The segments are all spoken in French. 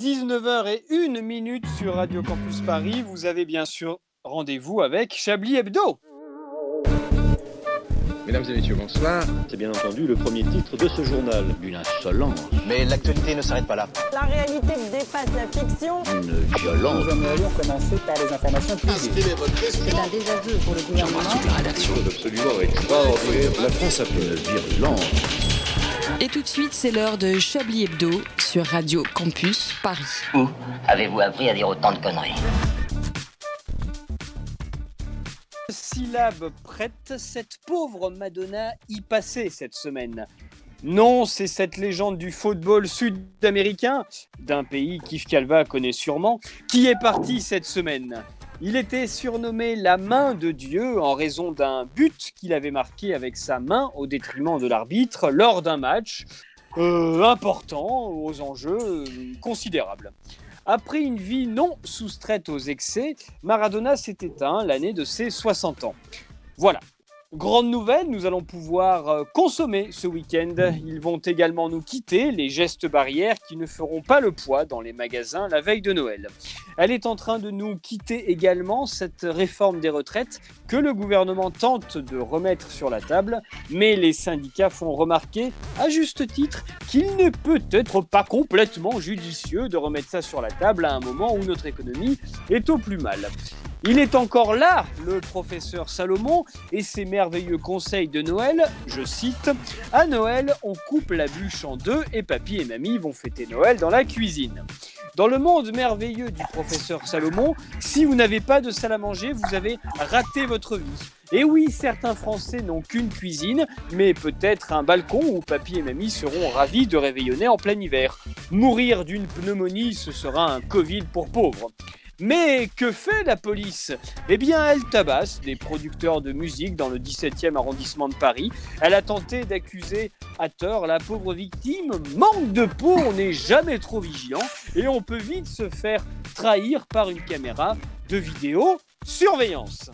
19h et 1 minute sur Radio Campus Paris. Vous avez bien sûr rendez-vous avec Chablis Hebdo. Mesdames et messieurs, bonsoir. C'est bien entendu le premier titre de ce journal. Une insolence. Mais l'actualité ne s'arrête pas là. La réalité dépasse la fiction. Une violence. Nous aimerions commencer par les informations privées. C'est un désaveu pour le gouvernement. la rédaction. Absolument extraordinaire. La France a fait une virulence. Et tout de suite, c'est l'heure de Chablis Hebdo sur Radio Campus Paris. Où avez-vous appris à dire autant de conneries Syllabe prête, cette pauvre Madonna y passait cette semaine. Non, c'est cette légende du football sud-américain, d'un pays qu'Yves Calva connaît sûrement, qui est parti cette semaine. Il était surnommé la main de Dieu en raison d'un but qu'il avait marqué avec sa main au détriment de l'arbitre lors d'un match euh, important aux enjeux considérables. Après une vie non soustraite aux excès, Maradona s'est éteint l'année de ses 60 ans. Voilà. Grande nouvelle, nous allons pouvoir euh, consommer ce week-end. Ils vont également nous quitter, les gestes barrières qui ne feront pas le poids dans les magasins la veille de Noël. Elle est en train de nous quitter également, cette réforme des retraites que le gouvernement tente de remettre sur la table, mais les syndicats font remarquer, à juste titre, qu'il n'est peut-être pas complètement judicieux de remettre ça sur la table à un moment où notre économie est au plus mal. Il est encore là, le professeur Salomon, et ses merveilleux conseils de Noël. Je cite À Noël, on coupe la bûche en deux et papy et mamie vont fêter Noël dans la cuisine. Dans le monde merveilleux du professeur Salomon, si vous n'avez pas de salle à manger, vous avez raté votre vie. Et oui, certains Français n'ont qu'une cuisine, mais peut-être un balcon où papy et mamie seront ravis de réveillonner en plein hiver. Mourir d'une pneumonie, ce sera un Covid pour pauvres. Mais que fait la police? Eh bien, elle tabasse des producteurs de musique dans le 17e arrondissement de Paris. Elle a tenté d'accuser à tort la pauvre victime. Manque de peau, on n'est jamais trop vigilant et on peut vite se faire trahir par une caméra de vidéo surveillance.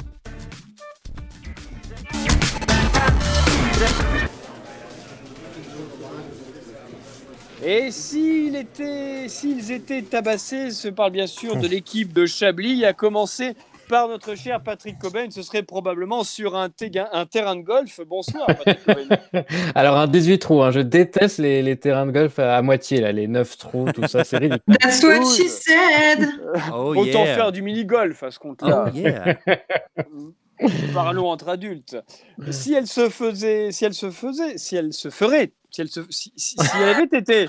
Et s'ils étaient, s'ils étaient tabassés, je parle bien sûr de l'équipe de Chablis, à commencer par notre cher Patrick Cobain, ce serait probablement sur un, terrain de golf. Bonsoir Patrick Cobain. Alors, un 18 trous, hein, je déteste les, les terrains de golf à, à moitié, là, les 9 trous, tout ça, c'est ridicule. That's what she said. Oh Autant yeah. faire du mini-golf à ce compte-là. Oh yeah. Parlons entre adultes. Si elle se faisait, si elle se faisait, si elle se ferait, si elle, se, si, si- si elle avait été,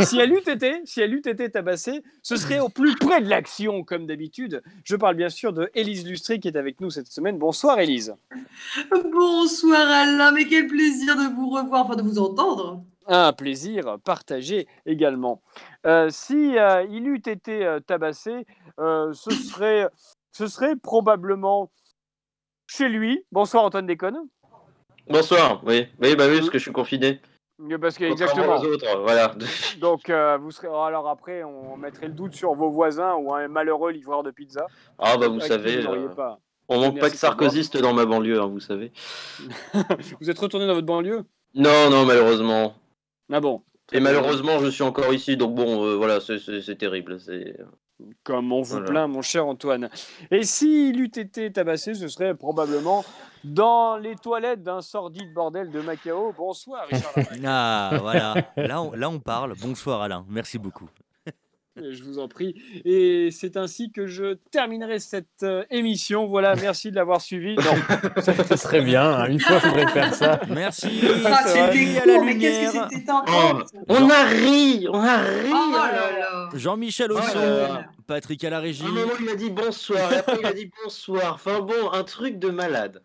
si elle eût été, si elle eût été tabassée, ce serait au plus près de l'action comme d'habitude. Je parle bien sûr de Élise Lustré qui est avec nous cette semaine. Bonsoir Élise. Bonsoir Alain, mais quel plaisir de vous revoir, enfin de vous entendre. Un plaisir partagé également. Euh, si euh, il eût été euh, tabassé, euh, ce serait, ce serait probablement chez lui. Bonsoir Antoine Déconne. Bonsoir, oui, oui, bah oui, parce que je suis confiné. Parce que exactement. aux autres, voilà. Donc, euh, vous serez. Alors après, on mettrait le doute sur vos voisins ou un malheureux livreur de pizza. Ah bah vous savez, euh, pas. on manque pas de pour sarkozystes dans ma banlieue, hein, vous savez. Vous êtes retourné dans votre banlieue? Non, non, malheureusement. Ah bon. Et malheureusement, je suis encore ici, donc bon, euh, voilà, c'est terrible. Comme on vous Voilà. plaint, mon cher Antoine. Et s'il eût été tabassé, ce serait probablement dans les toilettes d'un sordide bordel de Macao. Bonsoir, Richard. Ah, voilà. Là on, là, on parle. Bonsoir, Alain. Merci beaucoup. Et Je vous en prie. Et c'est ainsi que je terminerai cette euh, émission. Voilà, merci de l'avoir suivi. Non, Ça serait bien, hein, une fois, il faudrait faire ça. Merci. Ah, c'était à la court, mais qu'est-ce lumière. que c'était tentant. On a ri, on a ri. Oh. Jean-Michel Oh là là. Patrick à la régie. Un moment, il m'a dit bonsoir, et après, il a dit bonsoir. Enfin bon, un truc de malade.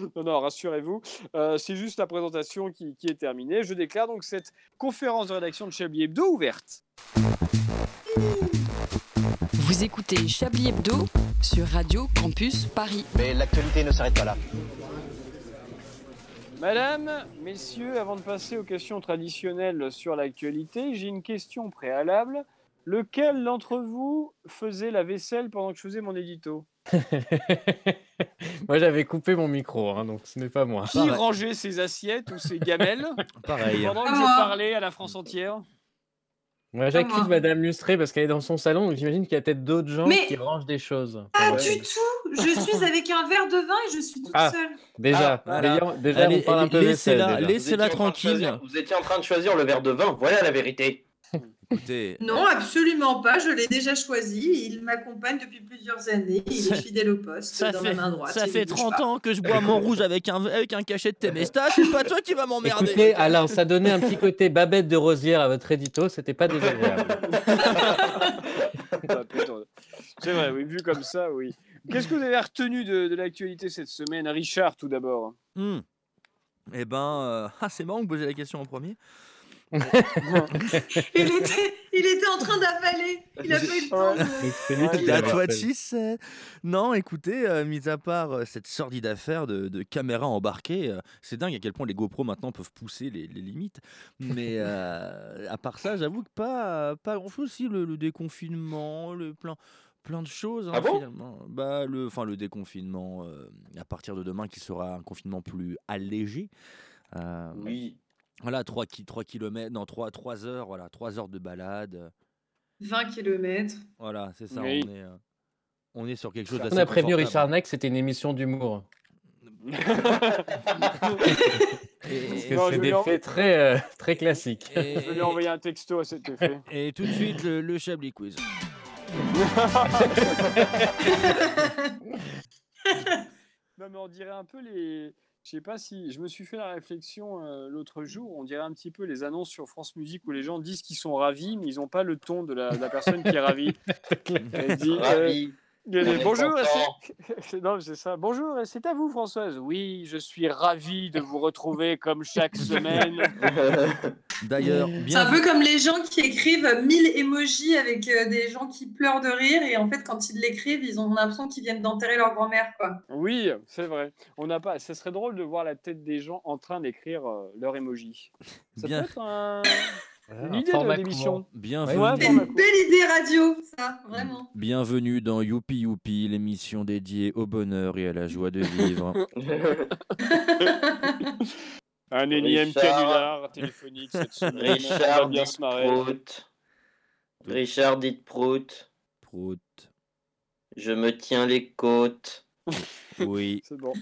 Non, non, rassurez-vous, euh, c'est juste la présentation qui, qui est terminée. Je déclare donc cette conférence de rédaction de Chablis Hebdo ouverte. Vous écoutez Chablis Hebdo sur Radio Campus Paris. Mais l'actualité ne s'arrête pas là. Madame, messieurs, avant de passer aux questions traditionnelles sur l'actualité, j'ai une question préalable. Lequel d'entre vous faisait la vaisselle pendant que je faisais mon édito? moi, j'avais coupé mon micro, hein, donc ce n'est pas moi. Qui Pareil. rangeait ses assiettes ou ses gamelles Pareil. pendant que je parlais à la France entière Moi, j'accuse Madame Lustré parce qu'elle est dans son salon, donc j'imagine qu'il y a peut-être d'autres gens Mais- qui rangent des choses. Pas Ouais. du tout Je suis avec un verre de vin et je suis toute Ah. seule. Déjà, Ah, déjà, déjà, Allez, on parle un peu laissez-la- laissez- tranquille. Vous étiez en train de choisir le verre de vin, voilà la vérité. Écoutez, Non, absolument pas. Je l'ai déjà choisi. Il m'accompagne depuis plusieurs années. Il est fidèle au poste ça dans fait, ma main droite. ça il fait ne bouge 30 pas. ans que je bois mon rouge avec un, avec un cachet de Temesta, c'est pas toi qui vas m'emmerder. Écoutez, Alain, ça donnait un petit côté Babette de Rosière à votre édito, c'était pas désagréable. Ah. C'est vrai, oui, vu comme ça, oui. Qu'est-ce que vous avez retenu de, de l'actualité cette semaine Richard, tout d'abord? Hmm. Eh ben, euh, ah, c'est marrant que vous posiez la question en premier. Il était, il était en train d'avaler. Il a pas eu le temps. de- la toi de vaisselle. six, euh, Non, écoutez, euh, mis à part euh, cette sordide affaire de, de caméras embarquées, euh, c'est dingue à quel point les GoPro maintenant peuvent pousser les, les limites. Mais euh, à part ça, j'avoue que pas, pas grand chose. Si, le, le déconfinement, le plein, plein de choses. hein, Ah bon? finalement. bah, le, enfin, le déconfinement, euh, à partir de demain, qui sera un confinement plus allégé. Euh, Oui. Voilà, 3, 3 km, non, 3, 3 heures, voilà, 3 heures de balade. 20 km. Voilà, c'est ça, Oui. on, est, euh, on est sur quelque chose On d'assez a prévenu. Richard Neck, c'était une émission d'humour. Parce que c'est des en- faits très, euh, très classiques. Et, Je vais lui envoyer un texto à cet effet. et tout de suite, le, le Chablis Quiz. Non, mais on dirait un peu les. Je sais pas si. Je me suis fait la réflexion euh, l'autre jour. On dirait un petit peu les annonces sur France Musique où les gens disent qu'ils sont ravis, mais ils n'ont pas le ton de la, de la personne qui est ravie. Elle dit, euh, Bonjour, c'est- non, c'est ça. Bonjour, et c'est à vous, Françoise. Oui, je suis ravi de vous retrouver comme chaque semaine. D'ailleurs, C'est un peu comme les gens qui écrivent 1000 emojis avec euh, des gens qui pleurent de rire et en fait quand ils l'écrivent, ils ont l'impression qu'ils viennent d'enterrer leur grand-mère quoi. Oui, c'est vrai. On n'a pas. Ce serait drôle de voir la tête des gens en train d'écrire euh, leur emoji. Ça Bien. peut être un- une Un idée de l'émission. bienvenue, C'est une belle idée radio, ça, vraiment. bienvenue dans Youpi Youpi, l'émission dédiée au bonheur et à la joie de vivre. Un énième Richard. canular téléphonique cette semaine. Richard bien dit se marrer. Prout. Richard dit Prout. Prout. Je me tiens les côtes. Oui. C'est bon.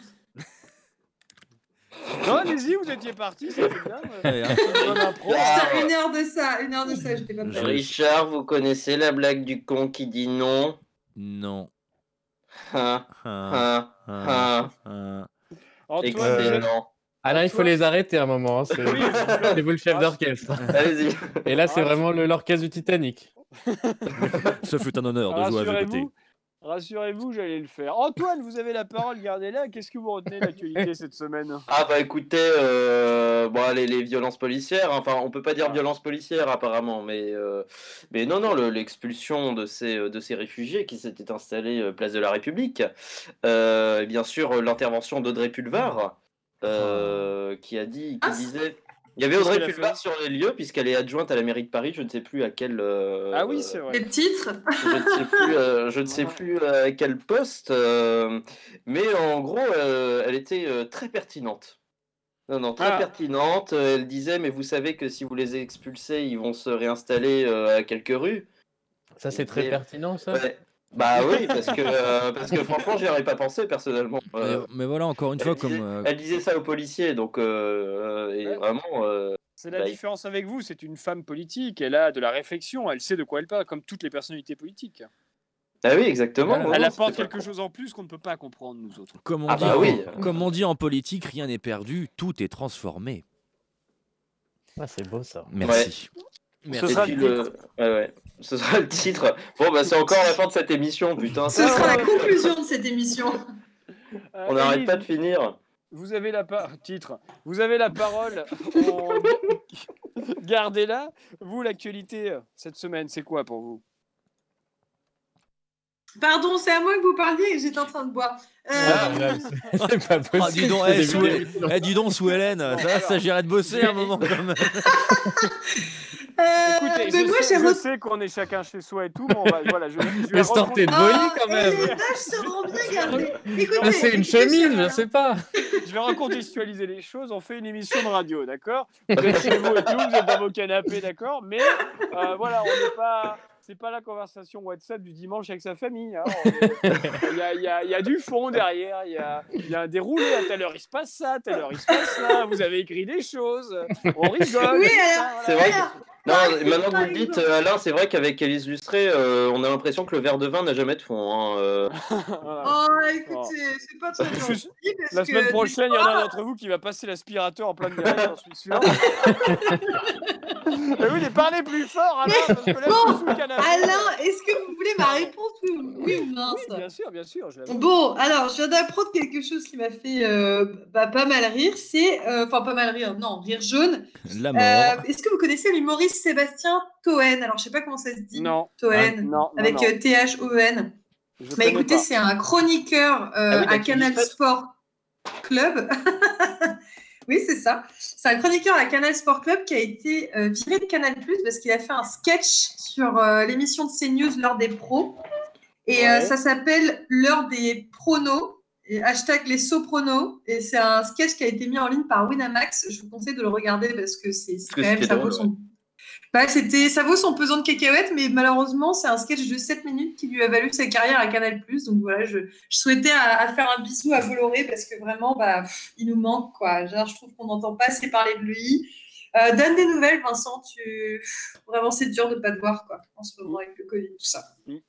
Non, allez-y, vous étiez parti, c'était bien. Hein. Une bonne impro. Putain, une heure de ça, une heure de ça, je t'ai pas Je- fait. Richard, vous connaissez la blague du con qui dit non? Non. Hein, Ah, hein, ah, hein. ah. Antoine, vous êtes- Excellent. Alain, il faut les arrêter un moment. hein, C'est Oui, c'est vous le chef d'orchestre. Allez-y. Et là, c'est Ah, vraiment le- l'orchestre du Titanic. Ce fut un honneur de jouer côtés. rassurez-vous, rassurez-vous, j'allais le faire. Antoine, vous avez la parole, gardez-la. Qu'est-ce que vous retenez de l'actualité cette semaine? Ah bah écoutez, euh, bon, les, les violences policières, enfin on peut pas dire Ah. violences policières apparemment, mais, euh, mais non, non, le- l'expulsion de ces, euh, de ces réfugiés qui s'étaient installés euh, place de la République, euh, et bien sûr l'intervention d'Audrey Pulvar, euh, qui a dit, qui Ah, disait... Il y avait Audrey Pulvar sur les lieux puisqu'elle est adjointe à la mairie de Paris, je ne sais plus à quel... euh, Ah oui, c'est vrai. Titres je ne sais plus, euh, je ne sais plus euh, à quel poste, euh, mais en gros, euh, elle était euh, très pertinente. Non, non, très Ah. pertinente. Elle disait, mais vous savez que si vous les expulsez, ils vont se réinstaller euh, à quelques rues. Ça, c'est très Et- pertinent, ça? Ouais. Bah oui, parce que, euh, parce que franchement, j'y aurais pas pensé personnellement. Euh, Mais, mais voilà, encore une fois, disait, comme. euh, elle disait ça aux policiers, donc euh, euh, et Ouais. vraiment. euh, C'est la Bah, différence avec vous, c'est une femme politique, elle a de la réflexion, elle sait de quoi elle parle, comme toutes les personnalités politiques. Ah oui, exactement. Voilà. elle non, apporte quelque chose en plus qu'on ne peut pas comprendre, nous autres. Comme on, Ah dit, bah en- oui. comme on dit en politique, rien n'est perdu, tout est transformé. Ah, c'est beau, ça. Merci. Ce Merci. Et sera le... ouais, ouais. Ce sera le titre. Bon, bah c'est encore la fin de cette émission, putain. Ce sera la conclusion de cette émission. Euh, On n'arrête Élise, pas de finir. Vous avez la pa- titre. Vous avez la parole. On- Gardez-la. Vous, l'actualité euh, cette semaine, c'est quoi pour vous? Pardon, c'est à moi que vous parliez et j'étais en train de boire. Euh, C'est pas possible. Ah, dis donc, c'est eh, sous, vidéos. eh, dis donc, sous Hélène, ça, ça j'irait de bosser à un moment quand même. euh, Écoutez, mais je, moi, sais, je sais qu'on est chacun chez soi et tout, mais on va, voilà, je, je vais tenter de voler Ah, quand même. les bien Ah, c'est une chemise, je sais pas. Je vais recontextualiser les choses. On fait une émission de radio, d'accord? Vous êtes chez vous et tout, vous êtes dans vos canapés, d'accord? Mais euh, voilà, on n'est pas. C'est pas la conversation WhatsApp du dimanche avec sa famille. hein. Il y, a, il y a- il y a du fond derrière, il y a, il y a un déroulé. À telle heure il se passe ça, à telle heure il se passe ça. Vous avez écrit des choses, on rigole. Oui, ça, voilà. C'est vrai. Non, maintenant que vous le dites, Alain, c'est vrai qu'avec Élise Lustré, euh, on a l'impression que le verre de vin n'a jamais de fond. hein, euh. Oh, écoutez, c'est pas très Je- gentil. parce La que semaine des prochaine, il y en a un fois- d'entre vous qui va passer l'aspirateur en pleine direct, j'en suis sûr. Mais oui, mais parlez plus fort, Alain, parce que là, je suis sous le canapé. Alain, est-ce que vous voulez ma réponse oui, oui ou mince Oui, bien sûr, bien sûr. je- Bon, alors, je viens d'apprendre quelque chose qui m'a fait euh, bah, pas mal rire. C'est. euh, Enfin, pas mal rire, non, rire jaune. La mort. Euh, Est-ce que vous connaissez l'humoriste Sébastien Toen Alors, je sais pas comment ça se dit. Non. Toen. Ah, non, non, avec non. euh, T-H-O-E-N. Je Mais connais écoutez, pas. c'est un chroniqueur euh, Ah oui, à Canal. Sport Club. oui, c'est ça. C'est un chroniqueur à Canal Sport Club qui a été euh, viré de Canal Plus parce qu'il a fait un sketch sur euh, l'émission de CNews l'heure des pros. Et euh, Ouais. ça s'appelle l'heure des pronos. Et hashtag les sopronos. Et c'est un sketch qui a été mis en ligne par Winamax. Je vous conseille de le regarder parce que c'est quand même ça vaut drôle, son. Bah, c'était, ça vaut son pesant de cacahuètes, mais malheureusement, c'est un sketch de 7 minutes qui lui a valu sa carrière à Canal+. Donc voilà, je, je souhaitais à, à faire un bisou à Bolloré parce que vraiment, bah, pff, il nous manque, quoi. Genre, je trouve qu'on n'entend pas assez parler de lui. Euh, donne des nouvelles, Vincent. Tu... Vraiment, c'est dur de ne pas te voir, quoi, en ce moment avec le Covid, tout ça.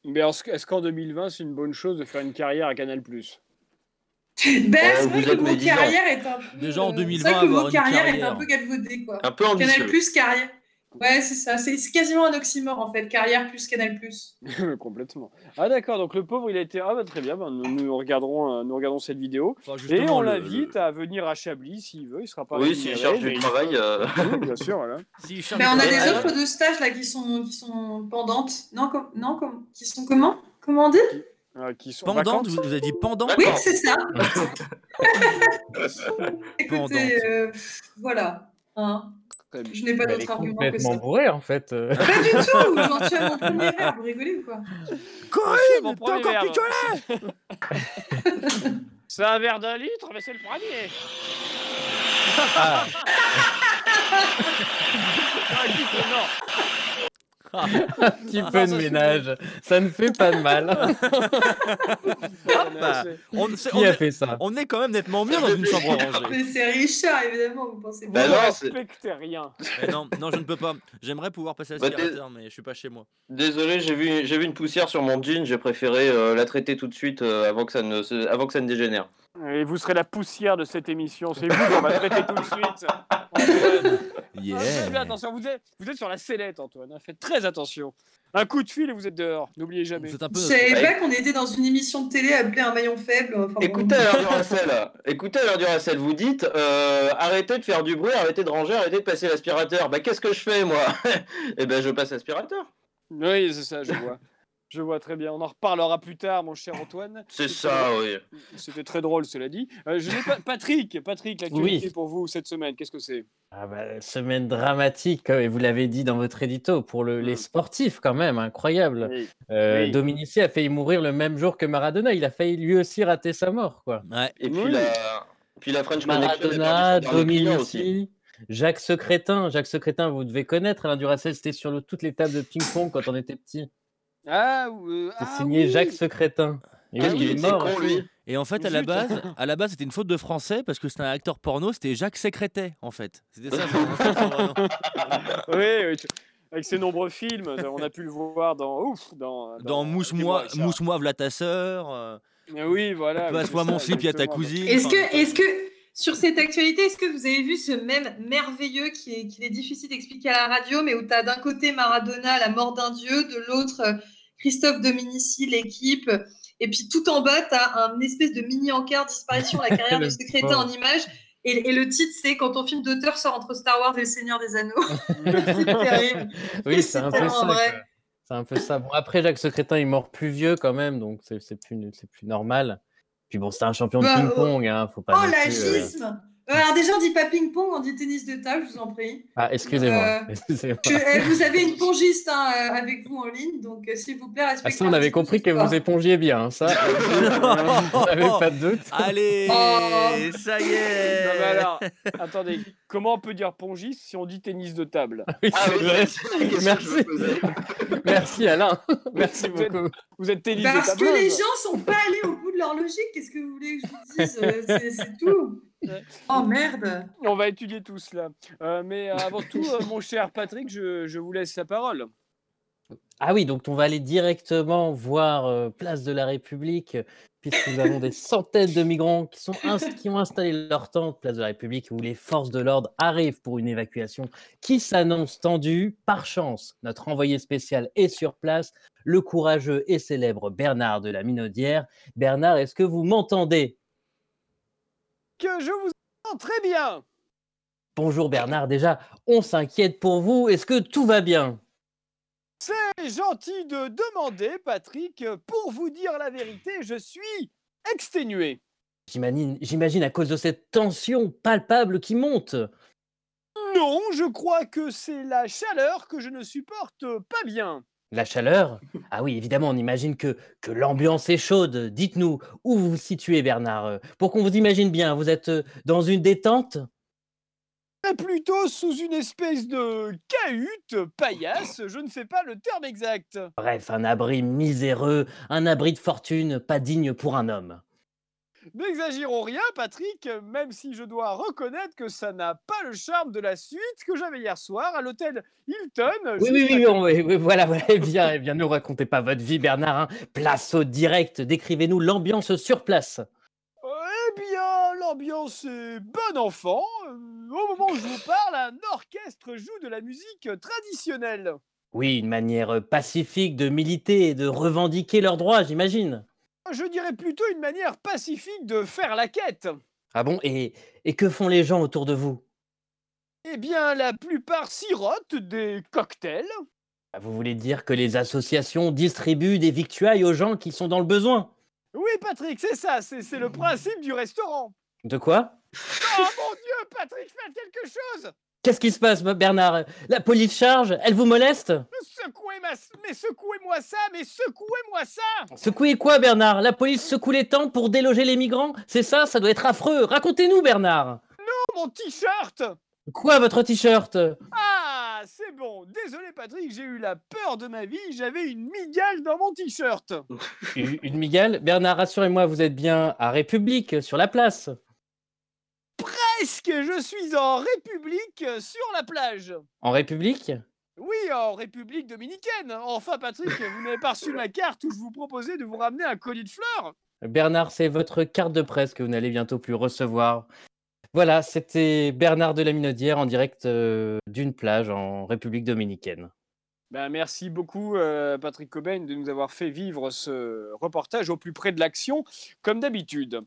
Mais est-ce qu'en 2020, c'est une bonne chose de faire une carrière à Canal Ben, c'est vous vrai que le mot carrière est un peu... Déjà en euh, 2020, C'est vrai que le avoir mot une carrière, est carrière. un peu galvaudé, quoi. Un peu ambitieux. Canal plus carrière. Ouais, c'est ça. C'est quasiment un oxymore, en fait. Carrière plus Canal plus. Complètement. Ah d'accord, donc le pauvre, il a été... Ah bah, très bien, ben, nous, nous regarderons, euh, nous regardons cette vidéo. Enfin, Et on le- l'invite à venir à Chablis s'il veut, il sera pas Oui, s'il cherche mais du il- travail. euh, Oui, bien sûr, voilà. Si, cherche Mais on a des travail. offres de stage là qui sont, qui sont pendantes. Non, com- non com- qui sont comment? Comment on dit? Euh, qui sont vacantes? vous, vous avez dit pendant Oui, c'est ça. Écoutez, euh, voilà. Hein. Je n'ai pas d'autre argument que complètement ça. bourrée en fait. euh. Pas du tout J'en suis à mon premier verre, vous rigolez ou quoi? Corinne, t'as encore C'est un verre d'un litre, mais c'est le premier Ah, écoute, non. un petit peu de ménage, ça ne fait pas de mal. bah, On, Qui on a est, fait ça on est quand même nettement mieux dans une chambre rangée. Mais c'est Richard, évidemment, vous pensez Vous pas. Bah ne non, c'est- respectez rien. Mais non, non, je ne peux pas. J'aimerais pouvoir passer Bah, l'aspirateur, mais je suis pas chez moi. Désolé, j'ai vu, j'ai vu une poussière sur mon jean, j'ai préféré euh, la traiter tout de suite euh, avant, que ça ne, avant que ça ne dégénère. Et vous serez la poussière de cette émission. C'est vous qu'on va traiter tout de suite. Antoine. Yeah. Ah, attention, vous êtes, vous êtes sur la sellette, Antoine. Faites très attention. Un coup de fil et vous êtes dehors. N'oubliez jamais. Je notre- pas qu'on était dans une émission de télé appelée Un maillon faible. Enfin, bon. Écoutez Alain Duracel, écoutez Alain Duracel, vous dites euh, arrêtez de faire du bruit, arrêtez de ranger, arrêtez de passer l'aspirateur. Bah qu'est-ce que je fais moi? Eh ben je passe l'aspirateur. Oui, c'est ça, je vois. Je vois très bien. On en reparlera plus tard, mon cher Antoine. C'est ça, drôle. oui. C'était très drôle, cela dit. Euh, je n'ai pas... Patrick, Patrick, l'actualité Oui. pour vous cette semaine, qu'est-ce que c'est? Ah bah, semaine dramatique, euh, et vous l'avez dit dans votre édito, pour le- les Mm. sportifs quand même, incroyable. Oui. Euh, Oui. Dominici a failli mourir le même jour que Maradona, il a failli lui aussi rater sa mort. quoi. Ouais. Et puis Oui. la, puis la French Maradona, aussi. Dominici, Jacques Secrétin. Jacques Secrétin, vous devez connaître, Alain Duracell, c'était sur le- toutes les tables de ping-pong quand on était petit. Ah, euh, C'est ah signé oui. Jacques Secrétin. Et oui, qu'il il est mort. con lui Et en fait, à la base, à la base, c'était une faute de français parce que c'était un acteur porno, c'était Jacques Sécrétet, en fait. C'était ça. Oui, oui, tu- avec ses nombreux films, on a pu le voir dans ouf, dans, Dans Mouche-moi, Dis-moi, Richard. Mouche-moi, v'là ta sœur. euh, Oui, voilà. Passe-moi mon slip, y'a ta exactement. cousine. Est-ce enfin, que, est-ce que, sur cette actualité, est-ce que vous avez vu ce même merveilleux qui est, qu'il est difficile d'expliquer à la radio, mais où tu as d'un côté Maradona, la mort d'un dieu, de l'autre euh, Christophe Dominici, l'équipe, et puis tout en bas, tu as un espèce de mini-encart disparition, la carrière de secrétaire en images. Et, et le titre, c'est quand ton film d'auteur sort entre Star Wars et Le Seigneur des Anneaux. c'est terrible. Oui, c'est un peu ça. vrai. C'est un peu ça. Bon, après, Jacques Secrétin est mort plus vieux quand même, donc c'est c'est plus, c'est plus normal. Puis bon, c'était un champion de Bah, ping-pong, hein, faut pas. Oh, plus, euh, l'agisme Euh, Alors déjà, on dit pas ping-pong, on dit tennis de table, je vous en prie. Ah, excusez-moi. Euh, eh, vous avez une pongiste hein, euh, avec vous en ligne, donc euh, s'il vous plaît, Ah, respectez. ça, on avait compris que vous épongiez bien, hein, ça. on n'avait pas de doute. Allez, Oh. ça y est. Non, mais alors, attendez, comment on peut dire pongiste si on dit tennis de table Oui, Ah vrai. je Merci. Merci Alain. Merci Vous êtes- beaucoup. Vous êtes tennis de Parce table que les gens sont pas allés au bout de leur logique, qu'est-ce que vous voulez que je vous dise Euh, C'est c'est tout. Oh merde On va étudier tout cela. Euh, mais avant tout, euh, mon cher Patrick, je, je vous laisse la parole. Ah oui, donc on va aller directement voir euh, Place de la République, puisque nous avons des centaines de migrants qui, sont inst- qui ont installé leur tente Place de la République, où les forces de l'ordre arrivent pour une évacuation qui s'annonce tendue. Par chance, notre envoyé spécial est sur place, le courageux et célèbre Bernard de la Minaudière. Bernard, est-ce que vous m'entendez? Que je vous entends très bien. Bonjour Bernard, déjà, on s'inquiète pour vous. Est-ce que tout va bien? C'est gentil de demander, Patrick. Pour vous dire la vérité, je suis exténué. J'imagine à cause de cette tension palpable qui monte. Non, je crois que c'est la chaleur que je ne supporte pas bien. La chaleur? Ah oui, évidemment, on imagine que, que l'ambiance est chaude. Dites-nous, où vous vous situez, Bernard? Pour qu'on vous imagine bien, vous êtes dans une détente? Plutôt sous une espèce de cahute paillasse, je ne sais pas le terme exact. Bref, un abri miséreux, un abri de fortune, pas digne pour un homme. N'exagérons rien, Patrick, même si je dois reconnaître que ça n'a pas le charme de la suite que j'avais hier soir à l'hôtel Hilton. Oui, on- oui, oui, voilà, voilà. Eh bien, eh bien, ne racontez pas votre vie, Bernard. hein. Place au direct, décrivez-nous l'ambiance sur place. Eh bien, l'ambiance est bon enfant. Euh, Au moment où je vous parle, un orchestre joue de la musique traditionnelle. Oui, une manière pacifique de militer et de revendiquer leurs droits, j'imagine. Je dirais plutôt une manière pacifique de faire la quête. Ah bon et, et que font les gens autour de vous? Eh bien, la plupart sirotent des cocktails. Ah, Vous voulez dire que les associations distribuent des victuailles aux gens qui sont dans le besoin? Oui, Patrick, c'est ça, c'est c'est le principe du restaurant. De quoi? Oh mon Dieu, Patrick, faites quelque chose! Qu'est-ce qui se passe, Bernard? La police charge? Elle vous moleste? Secouez ma... Mais secouez-moi ça, mais secouez-moi ça! Secouez quoi, Bernard? La police secoue les tentes pour déloger les migrants? C'est ça Ça doit être affreux. Racontez-nous, Bernard! Oh, mon t-shirt Quoi, votre t-shirt? Ah, c'est bon. Désolé, Patrick, j'ai eu la peur de ma vie. J'avais une migale dans mon t-shirt. Une une migale? Bernard, rassurez-moi, vous êtes bien à République, sur la place Presque, je suis en République euh, sur la plage. En République? Oui, en République dominicaine. Enfin, Patrick, vous n'avez pas reçu ma carte où je vous proposais de vous ramener un colis de fleurs. Bernard, c'est votre carte de presse que vous n'allez bientôt plus recevoir. Voilà, c'était Bernard de la Minaudière en direct euh, d'une plage en République dominicaine. Ben, merci beaucoup, euh, Patrick Cobain, de nous avoir fait vivre ce reportage au plus près de l'action, comme d'habitude.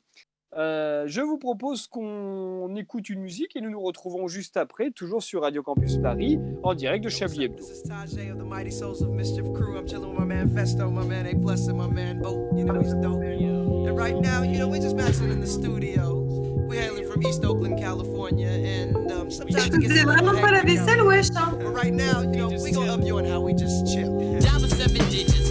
Euh, je vous propose qu'on écoute une musique et nous nous retrouvons juste après, toujours sur Radio Campus Paris, en direct de Chablis Hebdo. This is Tajay of the Mighty Souls of Mischief crew. I'm chilling with my man Festo, my man A Plus, and my man Bo. You know he's dope. And right now, you know, we're just maxing in the studio. We're hailing from East Oakland, California, and um, Je sometimes it gets faisais a little vraiment pas la hectic out vaisselle. But right now, you know, we gonna up you on how we just chill. Dial up seven digits,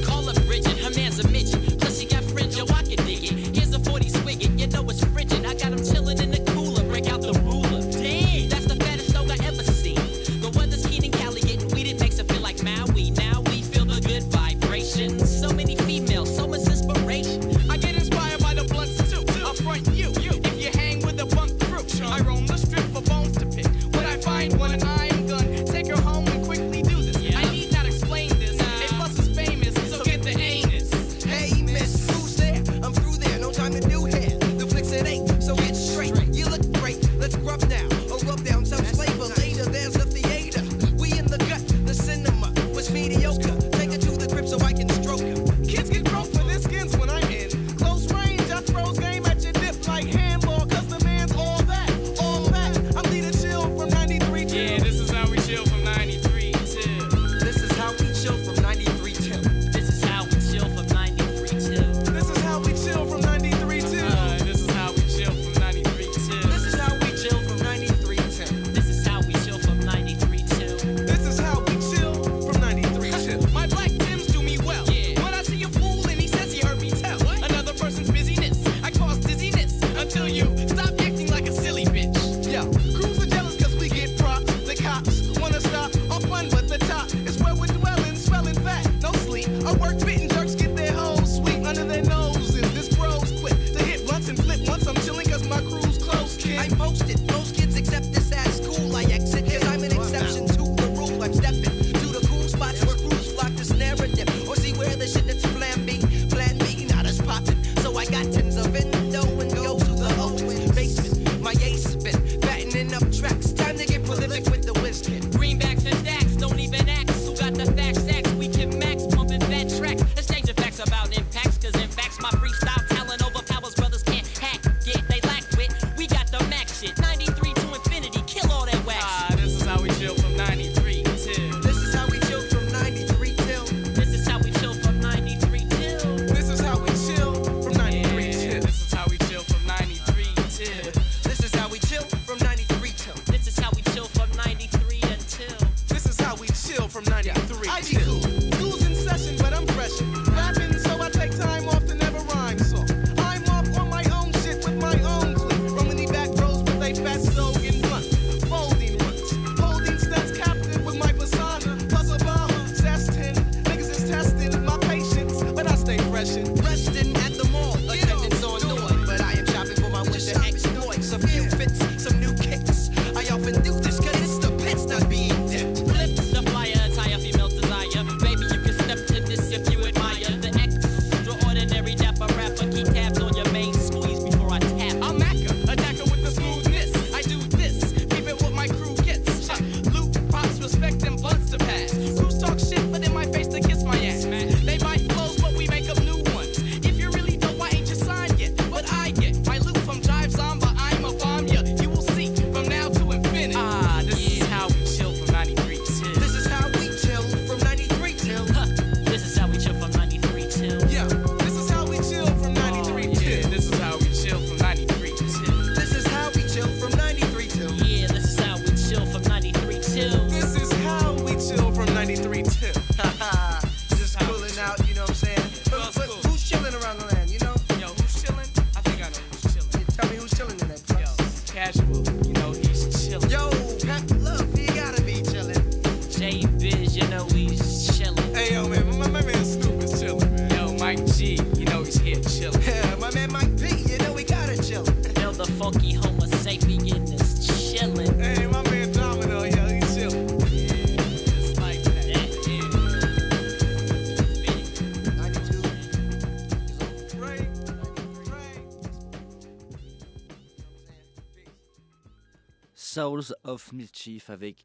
of Mischief avec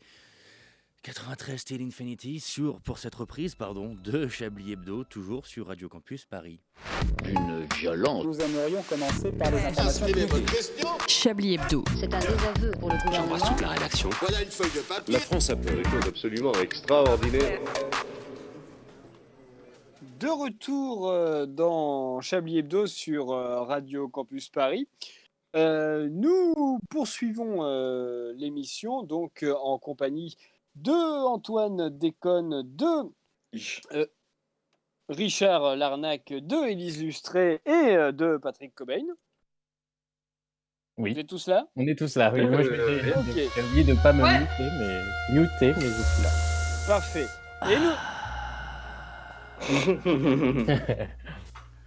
93 Steel Infinity sur, pour cette reprise pardon, de Chablis Hebdo, toujours sur Radio Campus Paris. Une violence. Nous aimerions commencer par les informations publiques. Chablis Hebdo. C'est un désaveu pour le gouvernement. la rédaction. Voilà une feuille de papier. La France a fait des choses absolument extraordinaires. De retour euh, dans Chablis Hebdo sur euh, Radio Campus Paris. Euh, nous poursuivons euh, l'émission donc euh, en compagnie de Antoine Déconne, de euh, Richard Larnac, de Élise Lustré et euh, de Patrick Cobain. Oui. Vous êtes tous là? On est tous là. Oui, moi, je oublié de ne pas me Ouais. muter, mais muter, mais je suis là. Parfait. Et nous?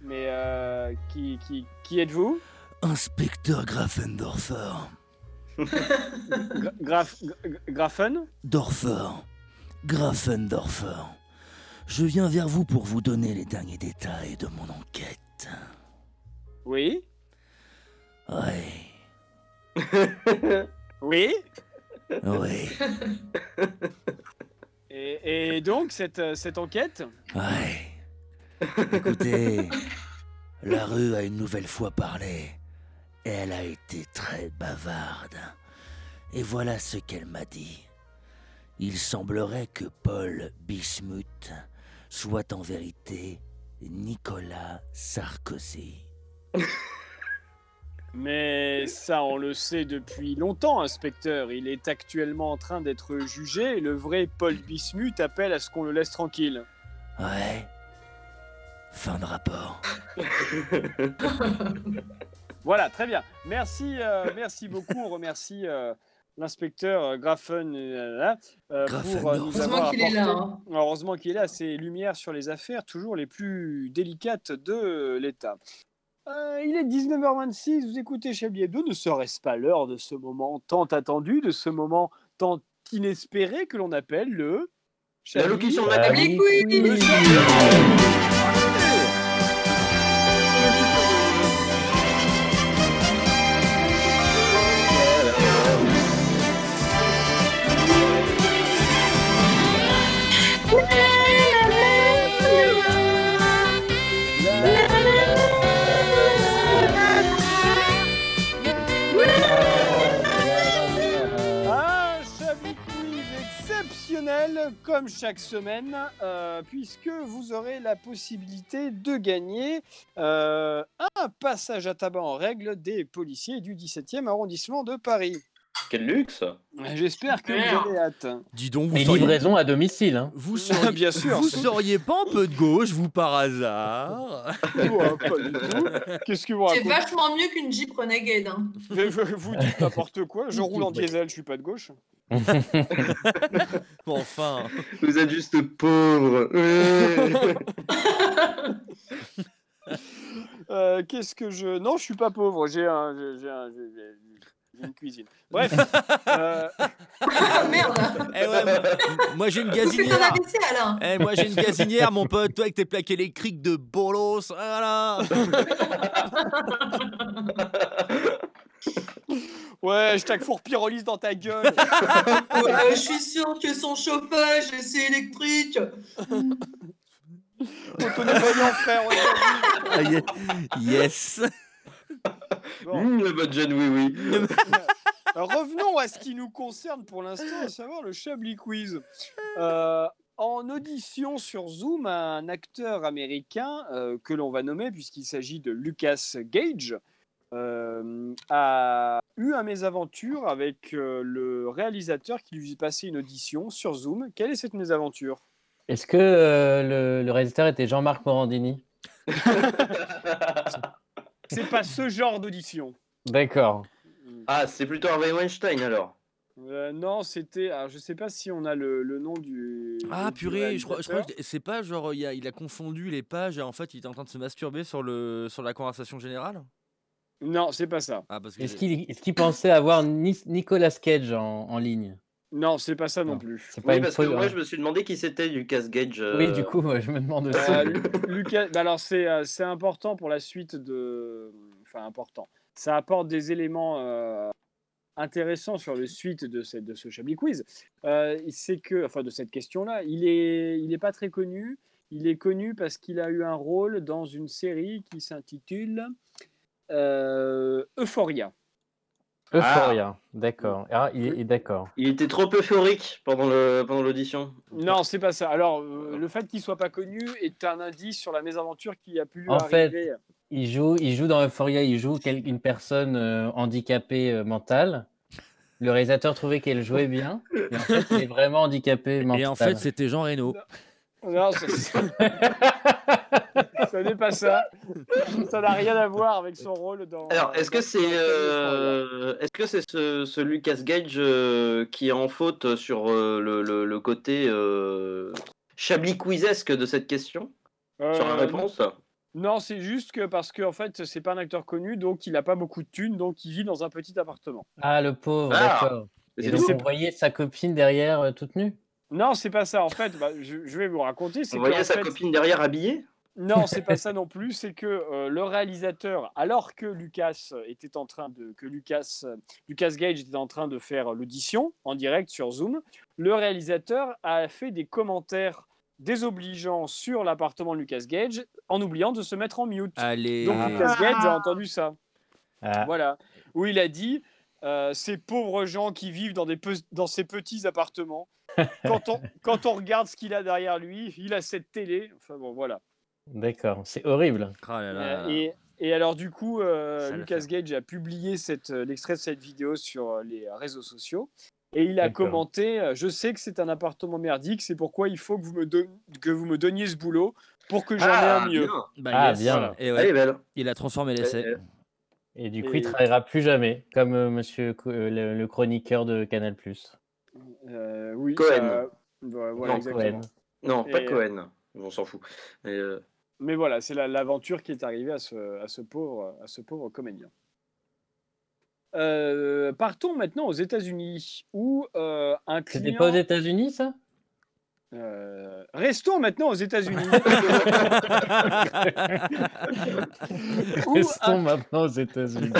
Mais euh, qui, qui, qui êtes-vous? Inspecteur Grafendorfer. Gra- Graf, Gra- Grafen Dorfer. Grafendorfer. Je viens vers vous pour vous donner les derniers détails de mon enquête. Oui Oui, Oui oui, Et, et donc, cette, cette enquête? Oui. Écoutez, la rue a une nouvelle fois parlé. Elle a été très bavarde. Et voilà ce qu'elle m'a dit. Il semblerait que Paul Bismuth soit en vérité Nicolas Sarkozy. Mais ça, on le sait depuis longtemps, inspecteur. Il est actuellement en train d'être jugé et le vrai Paul Bismuth appelle à ce qu'on le laisse tranquille. Ouais. Fin de rapport. Voilà, très bien. Merci, euh, merci beaucoup. On remercie euh, l'inspecteur Graffen euh, euh, pour euh, nous Heureusement avoir qu'il est là, apporté- hein. Heureusement qu'il est là. Ces lumières sur les affaires toujours les plus délicates de l'État. Euh, il est 19h26, vous écoutez Chablis Hebdo, ne serait-ce pas l'heure de ce moment tant attendu, de ce moment tant inespéré que l'on appelle le... Chablis- L'allocution de Chablis exceptionnel comme chaque semaine, euh, puisque vous aurez la possibilité de gagner euh, un passage à tabac en règle des policiers du 17e arrondissement de Paris. Quel luxe J'espère que vous avez hâte. Dis donc, vous Et seriez, livraison à domicile. Hein. vous seriez, Bien sûr. vous seriez pas un peu de gauche, vous, par hasard? Qu'est-ce que vous C'est vachement mieux qu'une Jeep Renegade. Hein. vous, vous- vous dites n'importe quoi. Je roule en diesel, je suis pas de gauche. Enfin. Vous êtes juste pauvre. Ouais. Euh, Qu'est-ce que je. Non, je suis pas pauvre. J'ai un, un- une cuisine. Bref. euh, Ah merde Eh ouais, moi, moi, j'ai une gazinière. Alain Eh, moi j'ai une gazinière, mon pote, toi avec tes plaques électriques de bolos, voilà. Ouais, je t'acfour pyrolyse dans ta gueule. Ouais, Je suis sûr que son chauffage, c'est électrique. Autonomie frère. on est Ah, ye- yes. Bon. Hum, le bon John, oui, oui. Alors, revenons à ce qui nous concerne pour l'instant, à savoir le Chablis Quiz. Euh, en audition sur Zoom, un acteur américain euh, que l'on va nommer, puisqu'il s'agit de Lucas Gage, euh, a eu un mésaventure avec euh, le réalisateur qui lui a passé une audition sur Zoom. Quelle est cette mésaventure? Est-ce que euh, le, le réalisateur était Jean-Marc Morandini? C'est pas ce genre d'audition. D'accord. Ah, c'est plutôt Harvey Weinstein alors. Euh, non, c'était. Je sais pas si on a le, le nom du. Ah du purée, je crois, je crois réalisateur. que c'est pas genre il a, il a confondu les pages et en fait il était en train de se masturber sur, le, sur la conversation générale? Non, c'est pas ça. Ah parce que Est-ce qu'il pensait avoir Ni- Nicolas Cage en, en ligne? Non, c'est pas ça non Non. plus. C'est pas Oui, une parce que moi je me suis demandé qui c'était Lucas Gage. Oui, euh, du coup, moi, je me demande aussi. Euh, Lu- Lucas, bah alors c'est euh, c'est important pour la suite de. Enfin, important. Ça apporte des éléments euh, intéressant sur le suite de, cette, de ce Chablis Quiz, euh, c'est que, enfin de cette question-là, il est, il est pas très connu. Il est connu parce qu'il a eu un rôle dans une série qui s'intitule euh, Euphoria. Euphoria, d'accord. Ah, il, est d'accord. Il était trop euphorique pendant le pendant l'audition. Non, c'est pas ça. Alors, euh, le fait qu'il soit pas connu est un indice sur la mésaventure qui a pu lui En arriver. fait, il joue, il joue dans Euphoria, il joue quel- une personne euh, handicapée euh, mentale. Le réalisateur trouvait qu'elle jouait bien, mais en fait, il est vraiment handicapé mental. Et en fait, c'était Jean Reno. Non, ça, ça n'est pas ça. Ça n'a rien à voir avec son rôle dans. Alors, est-ce que c'est euh, est-ce que c'est ce, ce Lucas Gage euh, qui est en faute sur euh, le, le- le côté euh, Chablis quizesque de cette question? Sur la réponse? Non, c'est juste que parce que en fait, c'est pas un acteur connu, donc il a pas beaucoup de thunes, donc il vit dans un petit appartement. Ah, le pauvre, Ah, d'accord. Et c'est donc, on voyait sa copine derrière euh, toute nue? Non, c'est pas ça. En fait, bah, je, je vais vous raconter. C'est On voyait sa fait, copine derrière habillée? Non, c'est pas ça non plus. C'est que euh, le réalisateur, alors que Lucas était en train de, que Lucas, euh, Lucas Gage était en train de faire l'audition en direct sur Zoom, le réalisateur a fait des commentaires désobligeants sur l'appartement de Lucas Gage en oubliant de se mettre en mute. Allez. Donc Lucas Gage a entendu ça. Ah, Voilà. Où il a dit euh, ces pauvres gens qui vivent dans, des pe- dans ces petits appartements. Quand on, quand on regarde ce qu'il a derrière lui, il a cette télé. Enfin bon, voilà. D'accord, c'est horrible. Là là Euh, et, et alors, du coup, euh, Lucas. Gage a publié euh, l'extrait de cette vidéo sur les réseaux sociaux. Et il a commenté Je sais que c'est un appartement merdique, c'est pourquoi il faut que vous me, don- que vous me donniez ce boulot pour que j'en ai Ah, un mieux. bien. Bah, Ah, yes. bien. Et ouais, Elle est belle. il a transformé l'essai. Et du coup, Et- il travaillera plus jamais, comme euh, monsieur euh, le, le chroniqueur de Canal+. Euh, oui, Cohen. ça- voilà, voilà, Non, exactement. Cohen. Non, pas Et- Cohen. On s'en fout. Mais, euh, Mais voilà, c'est la- l'aventure qui est arrivée à ce, à ce, pauvre, à ce pauvre comédien. Euh, partons maintenant aux États-Unis où euh, un C'était pas aux États-Unis, ça? Euh, restons maintenant aux États-Unis. Restons maintenant aux États-Unis.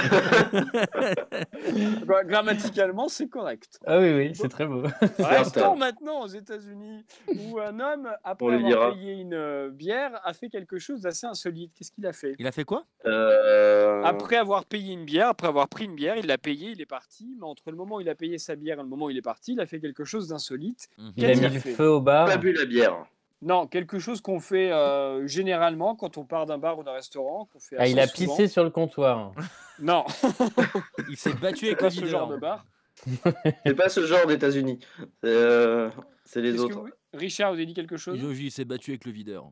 Gra- Grammaticalement, c'est correct. ah oui, oui, c'est très beau. Restons maintenant aux États-Unis où un homme, après On avoir payé une euh, bière, a fait quelque chose d'assez insolite. Qu'est-ce qu'il a fait? Il a fait quoi? Euh, Après avoir payé une bière, après avoir pris une bière, il l'a payé, il est parti. Mais entre le moment où il a payé sa bière et le moment où il est parti, il a fait quelque chose d'insolite. Il a mis fait? feu au bar. Pas bu la bière. Non, quelque chose qu'on fait euh, généralement quand on part d'un bar ou d'un restaurant. qu'on fait Ah, il a souvent. pissé sur le comptoir. Non, Il s'est battu avec pas le ce genre de bar. C'est pas ce genre d'États-Unis. C'est euh, c'est les que autres. vous- Richard, vous avez dit quelque chose? Il il s'est battu avec le videur.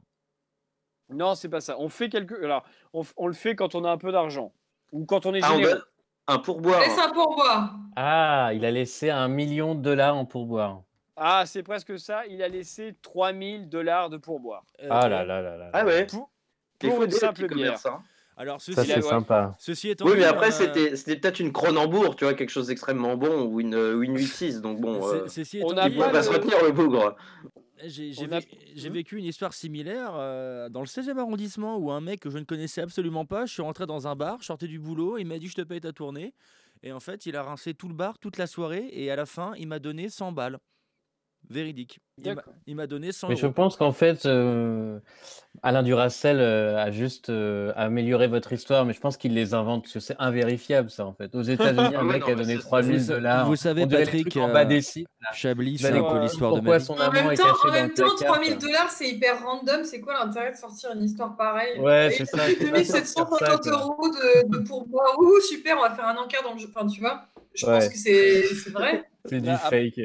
Non, c'est pas ça. On fait quelque. Alors, on, f- on le fait quand on a un peu d'argent ou quand on est Ah, on généreux. donne un pourboire. Laisse un pourboire. Ah, il a laissé un million de dollars en pourboire. Ah, c'est presque ça. Il a laissé 3000 dollars de pourboire Ah là là là là. Ah ouais. pour, Il pour faut une simple bière. hein. Alors, Ça, ceci, c'est ouais. sympa. ceci étant Oui, mais après, euh, c'était c'était peut-être une Cronenbourg, tu vois, quelque chose d'extrêmement bon, ou une, ou une 8-6. Donc bon, c'est- euh, on il pas va se retenir le bougre. J'ai a- vécu une histoire similaire euh, dans le 16e arrondissement où un mec que je ne connaissais absolument pas, je suis rentré dans un bar, je sortais du boulot, il m'a dit je te paye ta tournée. Et en fait, il a rincé tout le bar toute la soirée et à la fin, il m'a donné 100 balles. Véridique. Il m'a- D'accord. Il m'a donné 100 Mais je euros. pense qu'en fait, euh, Alain Duracel euh, a juste euh, amélioré votre histoire, mais je pense qu'il les invente, parce que c'est invérifiable ça en fait. Aux États-Unis, Ah un mec non, a donné c'est- 3000 vous sa- dollars. vous savez, Patrick, en bas des sites. Chablis, Vous c'est un peu l'histoire de pourquoi ma vie. son En amant même est temps, en même temps placard, 3000 quoi. dollars, c'est hyper random. C'est quoi l'intérêt de sortir une histoire pareille? Ouais, c'est ça, Il c'est te pas met sortir ça, 750 quoi. euros de, de pourboire. Ouh, super, on va faire un encart dans le jeu. Enfin, tu vois, je pense que c'est vrai. C'est du Bah, fake.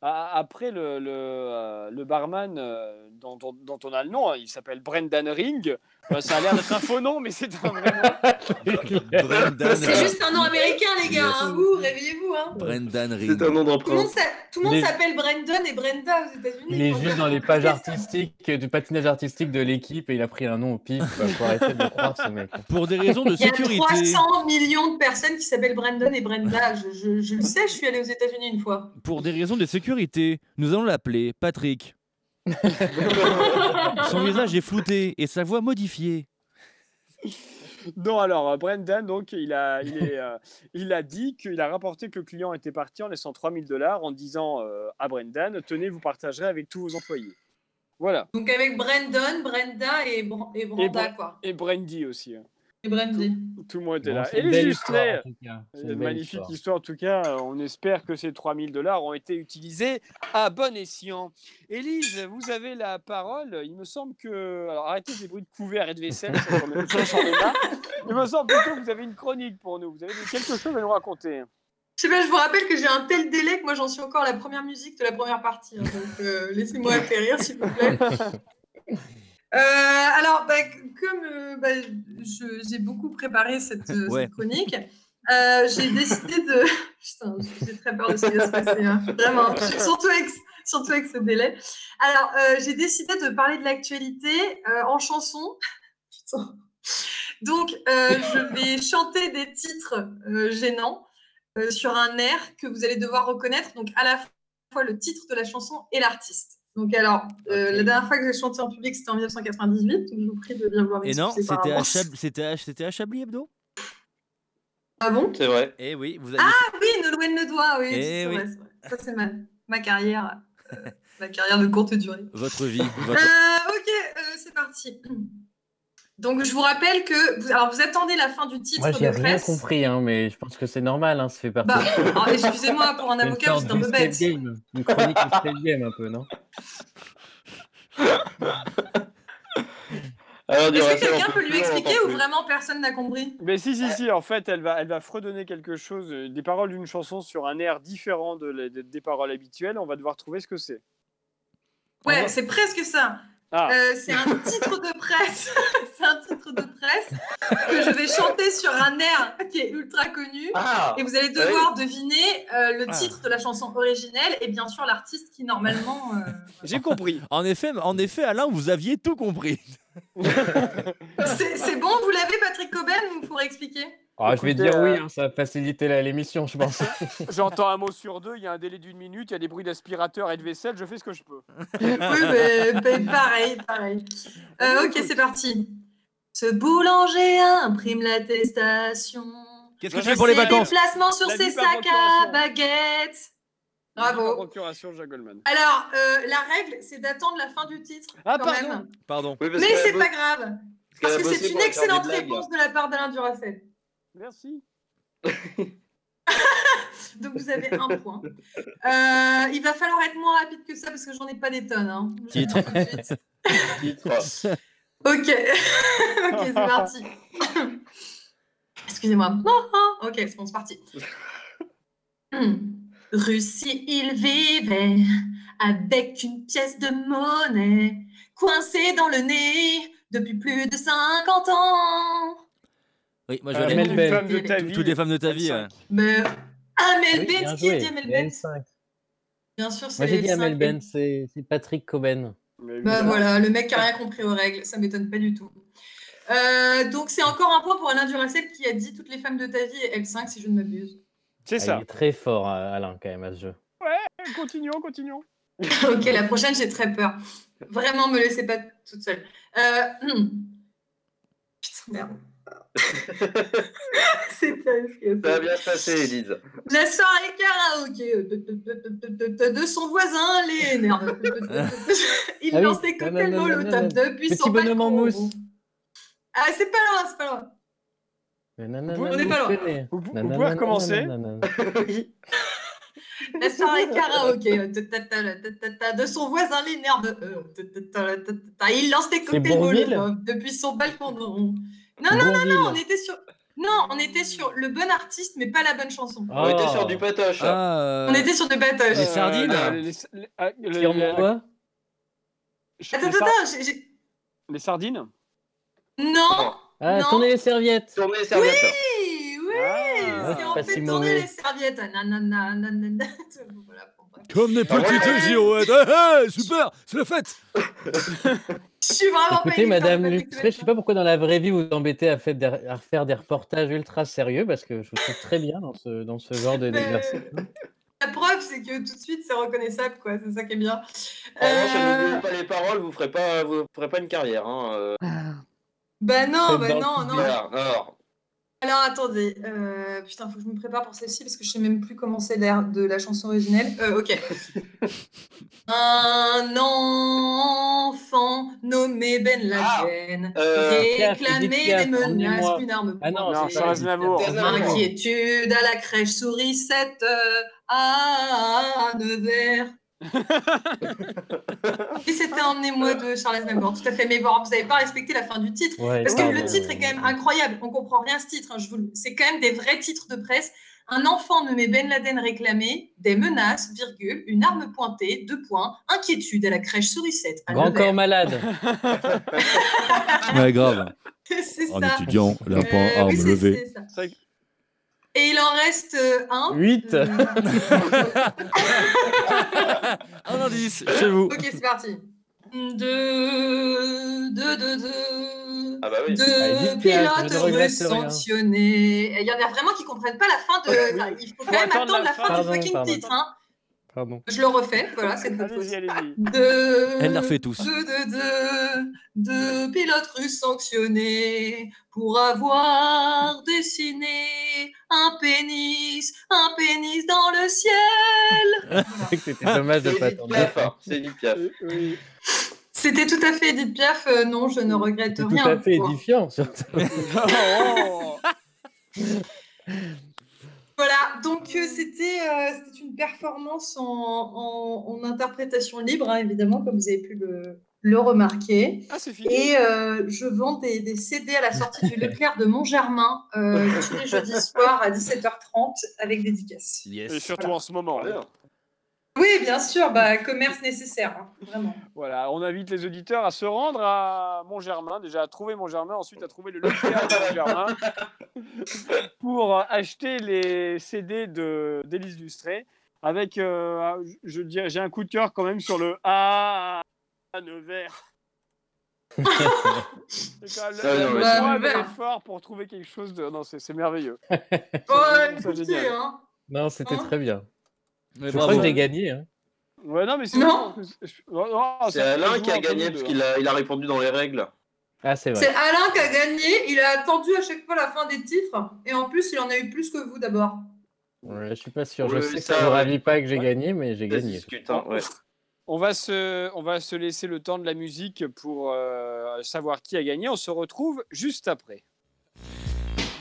Après, le, le, euh, barman euh, dont, dont- dont on a le nom, hein, il s'appelle Brendan Ring. Euh, ça a l'air d'être un faux nom, mais c'est un vrai nom. Brendan, C'est juste un nom américain, les gars. Hein. Ouh, réveillez-vous. Hein. Brendan C'est un Ring. nom d'emprunt. tout le monde Les- s'appelle Brandon et Brenda aux États-Unis. Il est juste dans les pages artistiques, du patinage artistique de l'équipe et il a pris un nom au pif. Il faut arrêter de le croire, ce mec. Pour des raisons de Il y a sécurité. 300 millions de personnes qui s'appellent Brandon et Brenda. Je, je- je le sais, je suis allée aux États-Unis une fois. Pour des raisons de sécurité, nous allons l'appeler Patrick. Son visage est flouté et sa voix modifiée. Non, alors, euh, Brendan, donc, il a, il, est, euh, il a dit qu'il a rapporté que le client était parti en laissant 3000 dollars en disant euh, à Brendan Tenez, vous partagerez avec tous vos employés. Voilà. Donc avec Brandon, Brenda et, Bran- et quoi. et Brandy aussi. hein. Et Brandy. Tout le monde était Bon, là. c'est Et une les une magnifique histoire. histoire. en tout cas. On espère que ces 3000 dollars ont été utilisés à bon escient. Élise, vous avez la parole. Il me semble que. Alors arrêtez ces bruits de couverts et de vaisselle. Il me semble plutôt que vous avez une chronique pour nous. Vous avez quelque chose à nous raconter. Je sais pas, je vous rappelle que j'ai un tel délai que moi j'en suis encore à la première musique de la première partie. hein, donc euh, laissez-moi atterrir s'il vous plaît. Euh, alors, bah, comme euh, bah, je- j'ai beaucoup préparé cette, euh, Ouais. cette chronique, euh, j'ai décidé de. Putain, j'ai très peur de ce qui va se passer. hein, Vraiment, surtout avec, surtout avec ce délai. Alors, euh, j'ai décidé de parler de l'actualité euh, en chanson. Putain. Donc, je vais chanter des titres gênants sur un air que vous allez devoir reconnaître. Donc, à la fois le titre de la chanson et l'artiste. Donc, alors, euh, la dernière fois que j'ai chanté en public, c'était en 1998. Donc, je vous prie de bien vouloir Et non, c'était à. Chab- c'était à- c'était à Chablis Hebdo? Ah bon? C'est vrai. Eh oui, vous avez. Ah oui, Nolwenn Le Doigt, oui. Eh c'est oui. vrai, c'est vrai. Ça, c'est ma, ma carrière. euh, ma carrière de courte durée. Votre vie. Euh, ok, euh, c'est parti. Donc, je vous rappelle que vous, alors, vous attendez la fin du titre Moi, j'ai rien presse. compris, hein, mais je pense que c'est normal, hein, ça fait partie. Bah, alors, excusez-moi, pour un C'est avocat, êtes un peu bête. game, une chronique game un peu, non Est-ce que quelqu'un peut lui expliquer ou vraiment personne n'a compris? Mais si, si, si, en fait, elle va, elle va fredonner quelque chose, euh, des paroles d'une chanson sur un air différent de- des paroles habituelles. On va devoir trouver ce que c'est. Ouais, c'est presque ça. Ah. Euh, c'est un titre de presse. c'est un titre de presse que je vais chanter sur un air qui est ultra connu. Ah. et vous allez Ah oui. devoir deviner euh, le Ah. titre de la chanson originelle et bien sûr l'artiste qui normalement. euh, J'ai compris. En effet, en effet, Alain, vous aviez tout compris. C'est bon, vous l'avez, Patrick Coben, ou il faudrait expliquer? Ah, Je vais dire oui, euh, hein, ça va faciliter la- l'émission, je pense. J'entends un mot sur deux, il y a un délai d'une minute, il y a des bruits d'aspirateur et de vaisselle, je fais ce que je peux. Oui, mais, mais pareil, pareil. Euh, ok, c'est parti. Ce boulanger imprime l'attestation. Qu'est-ce que Je tu fais pour les vacances déplacements sur La ses sacs à baguettes. La Bravo. procuration Jacques Goldman. Alors, euh, la règle, c'est d'attendre la fin du titre. Ah, quand pardon. même. Pardon. Oui, Mais a c'est pas grave. Parce a que c'est une excellente blagues. réponse de la part d'Alain Duracell. Merci. Donc vous avez un point. Euh, il va falloir être moins rapide que ça parce que j'en ai pas des tonnes. hein. Titre. Ok, ok, c'est parti. Excusez-moi. Ok, c'est bon, c'est parti. Russie, il vivait avec une pièce de monnaie coincée dans le nez depuis plus de 50 ans. Oui, moi je Euh, l'ai. Ben. femme de ta Tout- vie. Toutes les femmes de ta vie. L5. ouais. Mais Oui, bien Bent, qui a dit Amel Bent L5. Bien sûr, c'est Moi j'ai dit Amel cinq. Ben, c'est Patrick Coben. Bah voilà, le mec qui a rien compris aux règles, ça m'étonne pas du tout. Euh, donc c'est encore un point pour Alain Duracell qui a dit toutes les femmes de ta vie et L5 si je ne m'abuse. C'est Ah, ça. Il est très fort, euh, Alain, quand même, à ce jeu. Ouais, continuons, continuons. ok, la prochaine j'ai très peur. Vraiment, me laissez pas toute seule. Euh, Putain, merde. c'est Ça va bien se passer, Elise. La soirée karaoké de, de- de- de- de- de son voisin, les nerfs. Il Ah oui. lance des cocktails molotov depuis Petit son bonhomme en balcon. mousse. Ah, c'est pas loin, c'est pas loin. Nanana, On n'est pas loin. Vous, vous Nanana, pouvez recommencer oui. La soirée karaoké de son voisin les nerfs. euh, Il lance des cocktails molotov depuis son balcon. Non, non, non, non, on était sur. Non, on était sur le bon artiste, mais pas la bonne chanson. On était sur du patoche. Ah, On était sur de batoches. Les sardines ah, Attends, les attends, Les sardines? Non, Ah, Non. tournez les serviettes. Tournez les serviettes. oui, oui. Ah, c'est en pas fait tourner les serviettes. Nanana, nanana. Bref. Comme des Ah ouais. petites girouettes. Eh, eh, super, c'est la fête. Je suis vraiment pas Écoutez, de Madame Lustré, je sais pas pourquoi dans la vraie vie vous vous embêtez à, faire des, à refaire des reportages ultra sérieux, parce que je vous trouve très bien dans ce, dans ce genre de- Mais- d'exercice. La preuve, c'est que tout de suite, c'est reconnaissable, quoi. C'est ça qui est bien. En revanche, Euh, n'oubliez pas les paroles, vous ferez pas, vous ferez pas une carrière. Hein. euh. Bah non, bah non, non. Alors, alors, Alors attendez, euh, putain, faut que je me prépare pour celle-ci parce que je sais même plus comment c'est l'air de la chanson originelle. Euh, ok. Un enfant nommé Ben Laden euh, réclamait des menaces, une arme Ah non. Non. Aznavour. Inquiétude à la crèche sourisette euh, à Nevers. Et c'était Emmenez-moi de Charles Aznavour, tout à fait. Mais bon, vous n'avez pas respecté la fin du titre. Ouais, Parce que le titre est quand même incroyable. On comprend rien à ce titre. hein, je vous le- C'est quand même des vrais titres de presse. Un enfant nommé Ben Laden réclamé, des menaces, virgule, une arme pointée, deux points, inquiétude à la crèche sourisette. à Grand corps malade. Ouais, grave. c'est En ça. étudiant, lapin, Euh, arme oui, c'est- levée. c'est ça. Et il en reste euh, un. 8. Euh, Un indice, chez vous. ok, c'est parti. Deux, deux, deux, deux. Ah bah oui. Ah, pilotes sanctionnés. Il y en a vraiment qui comprennent pas la fin de. enfin, il faut quand même attendre la la fin, fin. Du fucking pardon. titre. Hein. Pardon. Je le refais, voilà, c'est de. Deux, Elle la refait tous. Deux, deux, deux, deux pilotes russes sanctionnés pour avoir dessiné un pénis, un pénis dans le ciel. C'était dommage de pas Edith attendre. Piaf, c'est Edith Piaf. Oui. C'était tout à fait Edith Piaf. euh, non, je ne regrette rien. tout à fait édifiant, surtout. Voilà, donc euh, c'était euh, c'était une performance en, en- en interprétation libre, hein, évidemment, comme vous avez pu le, le remarquer. Ah, c'est fini. Et euh, je vends des, des CD à la sortie du Leclerc de Montgermain euh, tous les jeudis soirs à 17h30 avec dédicace. Et surtout en ce moment. Bien. Oui, bien sûr, bah, commerce nécessaire, hein, vraiment. Voilà, on invite les auditeurs à se rendre à Montgermain, déjà à trouver Montgermain, ensuite à trouver le Leclerc de Montgermain pour acheter les CD de d'Élise Lustré. Avec, euh, je dirais, j'ai un coup de cœur quand même sur le A à Nevers. C'est quand même Ah, effort pour trouver quelque chose de. Non, c'est c'est merveilleux. Oh, écoutez, génial. hein. Non, c'était Hein très bien. Mais Je crois que j'ai gagné. Hein. Ouais, non, mais c'est. Non. Oh, non, C'est ça- Alain ça qui a gagné parce qu'il a, il a répondu dans les règles. Ah, c'est. Alain qui a gagné, il a attendu à chaque fois la fin des titres, et en plus, il en a eu plus que vous d'abord. Ouais, je suis pas sûr. Je Oui, sais que ça, ça ne ravit pas que j'ai Ouais. gagné, mais j'ai Ça gagné. hein, ouais. On va, se, on va se laisser le temps de la musique pour euh, savoir qui a gagné. On se retrouve juste après.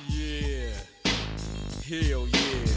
Yeah. Hell yeah.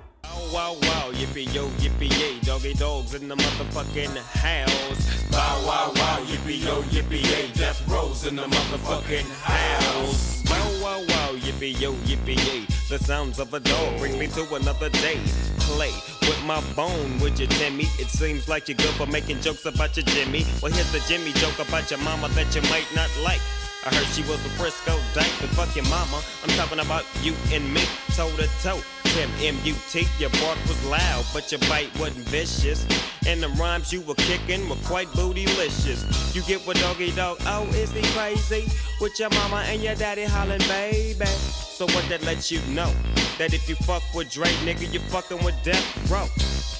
Wow, wow, yippee yo, yippee yay, doggy dogs in the motherfucking house. Bow wow, wow, yippee yo, yippee yay, death rows in the motherfucking house. Wow, wow, wow, yippee yo, yippee yay, the sounds of a dog brings me to another day. Play with my bone, would you, Timmy? It seems like you're good for making jokes about your Jimmy. Well, here's the Jimmy joke about your mama that you might not like. I heard she was a Frisco dyke, but fuck your mama. I'm talking about you and me, toe to toe. Tim M-U-T, your bark was loud, but your bite wasn't vicious. And the rhymes you were kicking were quite bootylicious. You get what doggy dog, oh, is he crazy? With your mama and your daddy hollering, baby. So what that lets you know? That if you fuck with Drake, nigga, you fucking with Death Row.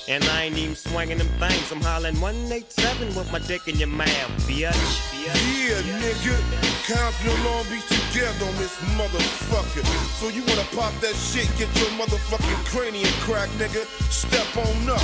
And I ain't even swinging them things. I'm hollering 187 with my dick in your mouth, bitch. Yeah, nigga. Compton and Long Beach together on this motherfucker. So you wanna pop that shit, get your motherfucking cranium crack, nigga. Step on up.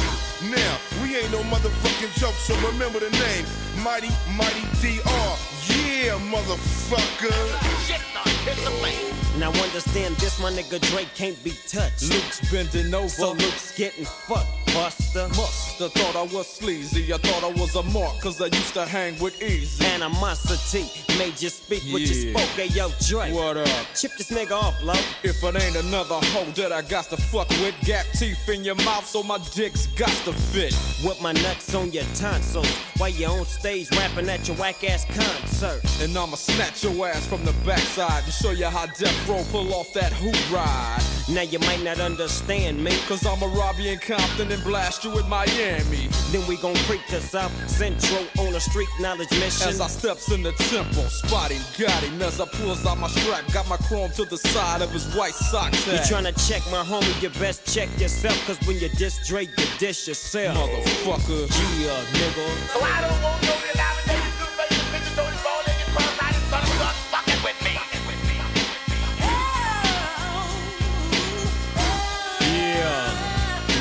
Now, we ain't no motherfucking joke, so remember the name. Mighty, Mighty DR. Yeah, motherfucker. Shit, hit the fan. Now understand this, my nigga Drake can't be touched. Luke's bending over. So Luke's getting fucked, Buster. Musta thought I was sleazy. I thought I was a mark, cause I used to hang with Easy. Animosity made you speak what you spoke. Hey, yo, Drake. What up? Chip this nigga off, low. If it ain't another hoe that I got to fuck with, gap teeth in your mouth so my dick's got to fit. With my nuts on your tonsils while you on stage rapping at your whack ass concert. And I'ma snatch your ass from the backside and show you how Death Row pull off that hoop ride. Now you might not understand me. Cause I'ma rob you in Compton and blast you in Miami. Then we gon' creep to South Central on a street knowledge mission. As I steps in the temple, spotting got him as I pulls out my strap, got my chrome to the side of his white socks. You tryna check my homie, you best check yourself. Cause when you diss Drake, you diss yourself. Motherfucker. Yeah, uh, nigga. So I don't want no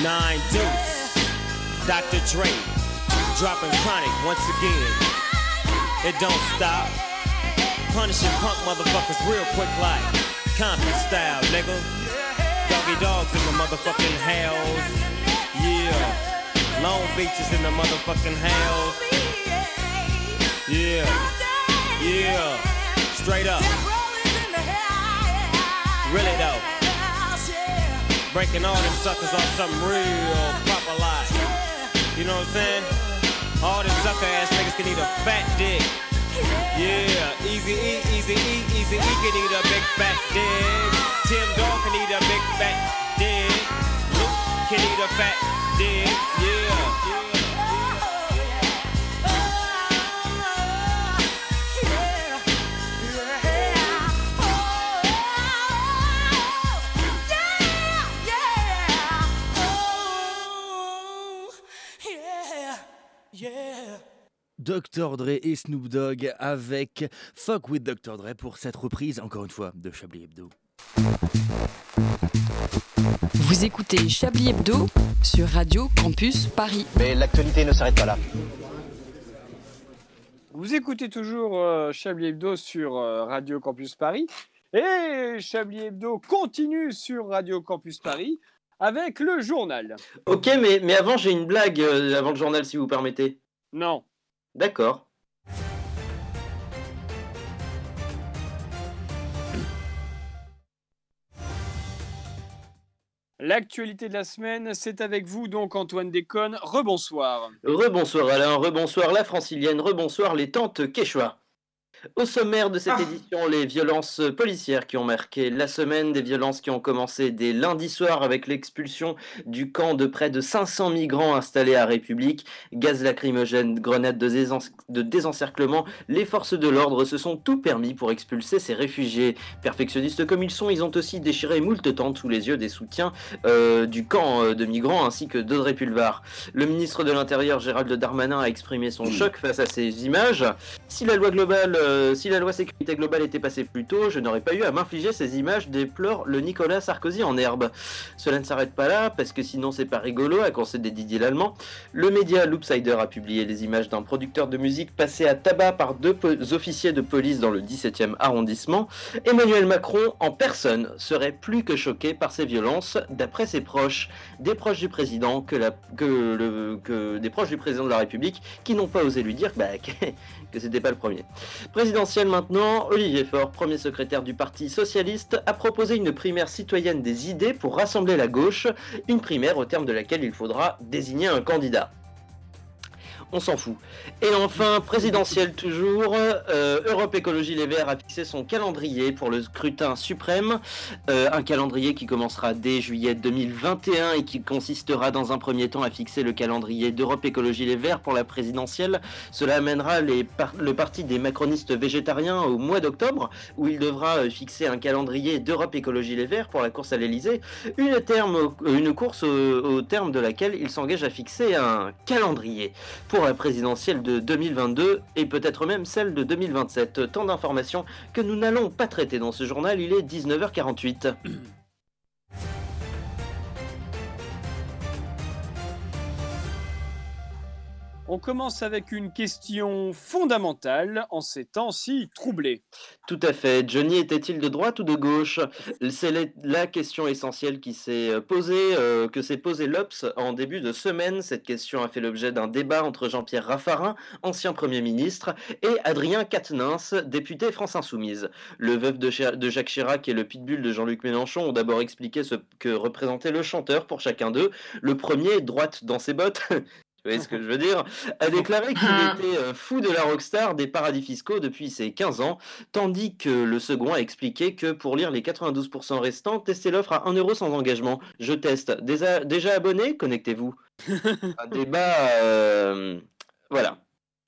nine deuce. Dr. Dre, dropping chronic once again. It don't stop. Punishing punk motherfuckers real quick like Compton style, nigga. Doggy dogs in the motherfucking house. Yeah. Long Beach is in the motherfucking house. Yeah. Yeah. Straight up. Really though. Breaking all them suckers off something real proper like. You know what I'm saying? All them sucker ass niggas can eat a fat dick. Yeah, easy E, easy E, easy E can eat a big fat dick. Tim Dog can eat a big fat dick. Luke can eat a fat dick. Yeah. Dr. Dre et Snoop Dogg avec Fuck with Dr. Dre pour cette reprise, encore une fois, de Chablis Hebdo. Vous écoutez Chablis Hebdo sur Radio Campus Paris. Mais l'actualité ne s'arrête pas là. Vous écoutez toujours euh, Chablis Hebdo sur euh, Radio Campus Paris. Et Chablis Hebdo continue sur Radio Campus Paris avec le journal. Ok, mais, mais avant, j'ai une blague euh, avant le journal, si vous permettez. Non. D'accord. L'actualité de la semaine, c'est avec vous donc Antoine Déconne. Rebonsoir. Rebonsoir Alain, rebonsoir la francilienne, rebonsoir les tantes Quechua. Au sommaire de cette édition, les violences policières qui ont marqué la semaine, des violences qui ont commencé dès lundi soir avec l'expulsion du camp de près de 500 migrants installés à République, gaz lacrymogène, grenades de désencerclement, les forces de l'ordre se sont tout permis pour expulser ces réfugiés. Perfectionnistes comme ils sont, ils ont aussi déchiré moult tentes sous les yeux des soutiens euh, du camp euh, de migrants ainsi que d'Audrey Pulvar. Le ministre de l'Intérieur Gérald Darmanin a exprimé son choc face à ces images. Si la loi globale, euh, si la loi sécurité globale était passée plus tôt, je n'aurais pas eu à m'infliger ces images, déplore le Nicolas Sarkozy en herbe. Cela ne s'arrête pas là, parce que sinon c'est pas rigolo, a concédé Didier Lallemand. Le média Loopsider a publié les images d'un producteur de musique passé à tabac par deux officiers de police dans le 17e arrondissement. Emmanuel Macron, en personne, serait plus que choqué par ces violences, d'après ses proches, des proches du président, que des proches du président de la République, qui n'ont pas osé lui dire bah, que, que c'était pas le premier. Présidentielle maintenant, Olivier Faure, premier secrétaire du Parti Socialiste, a proposé une primaire citoyenne des idées pour rassembler la gauche, une primaire au terme de laquelle il faudra désigner un candidat. On s'en fout. Et enfin, présidentielle toujours, euh, Europe Écologie Les Verts a fixé son calendrier pour le scrutin suprême. Euh, un calendrier qui commencera dès juillet 2021 et qui consistera dans un premier temps à fixer le calendrier d'Europe Écologie Les Verts pour la présidentielle. Cela amènera le parti des macronistes végétariens au mois d'octobre, où il devra euh, fixer un calendrier d'Europe Écologie Les Verts pour la course à l'Elysée. Une, course au, terme de laquelle il s'engage à fixer un calendrier la présidentielle de 2022 et peut-être même celle de 2027. Tant d'informations que nous n'allons pas traiter dans ce journal, il est 19h48. On commence avec une question fondamentale en ces temps si troublés. Tout à fait. Johnny était-il de droite ou de gauche? C'est la- question essentielle qui s'est euh, posée, euh, que s'est posée l'Obs en début de semaine. Cette question a fait l'objet d'un débat entre Jean-Pierre Raffarin, ancien Premier ministre, et Adrien Quatennens, député France Insoumise. Le veuf de, de Jacques Chirac et le pitbull de Jean-Luc Mélenchon ont d'abord expliqué ce que représentait le chanteur pour chacun d'eux. Le premier, droite dans ses bottes, voyez ce que je veux dire? A déclaré qu'il était euh, fou de la rockstar des paradis fiscaux depuis ses 15 ans, tandis que le second a expliqué que pour lire les 92% restants, testez l'offre à 1 euro sans engagement. Je teste. Déjà, déjà abonné Connectez-vous. Un débat... euh, Voilà.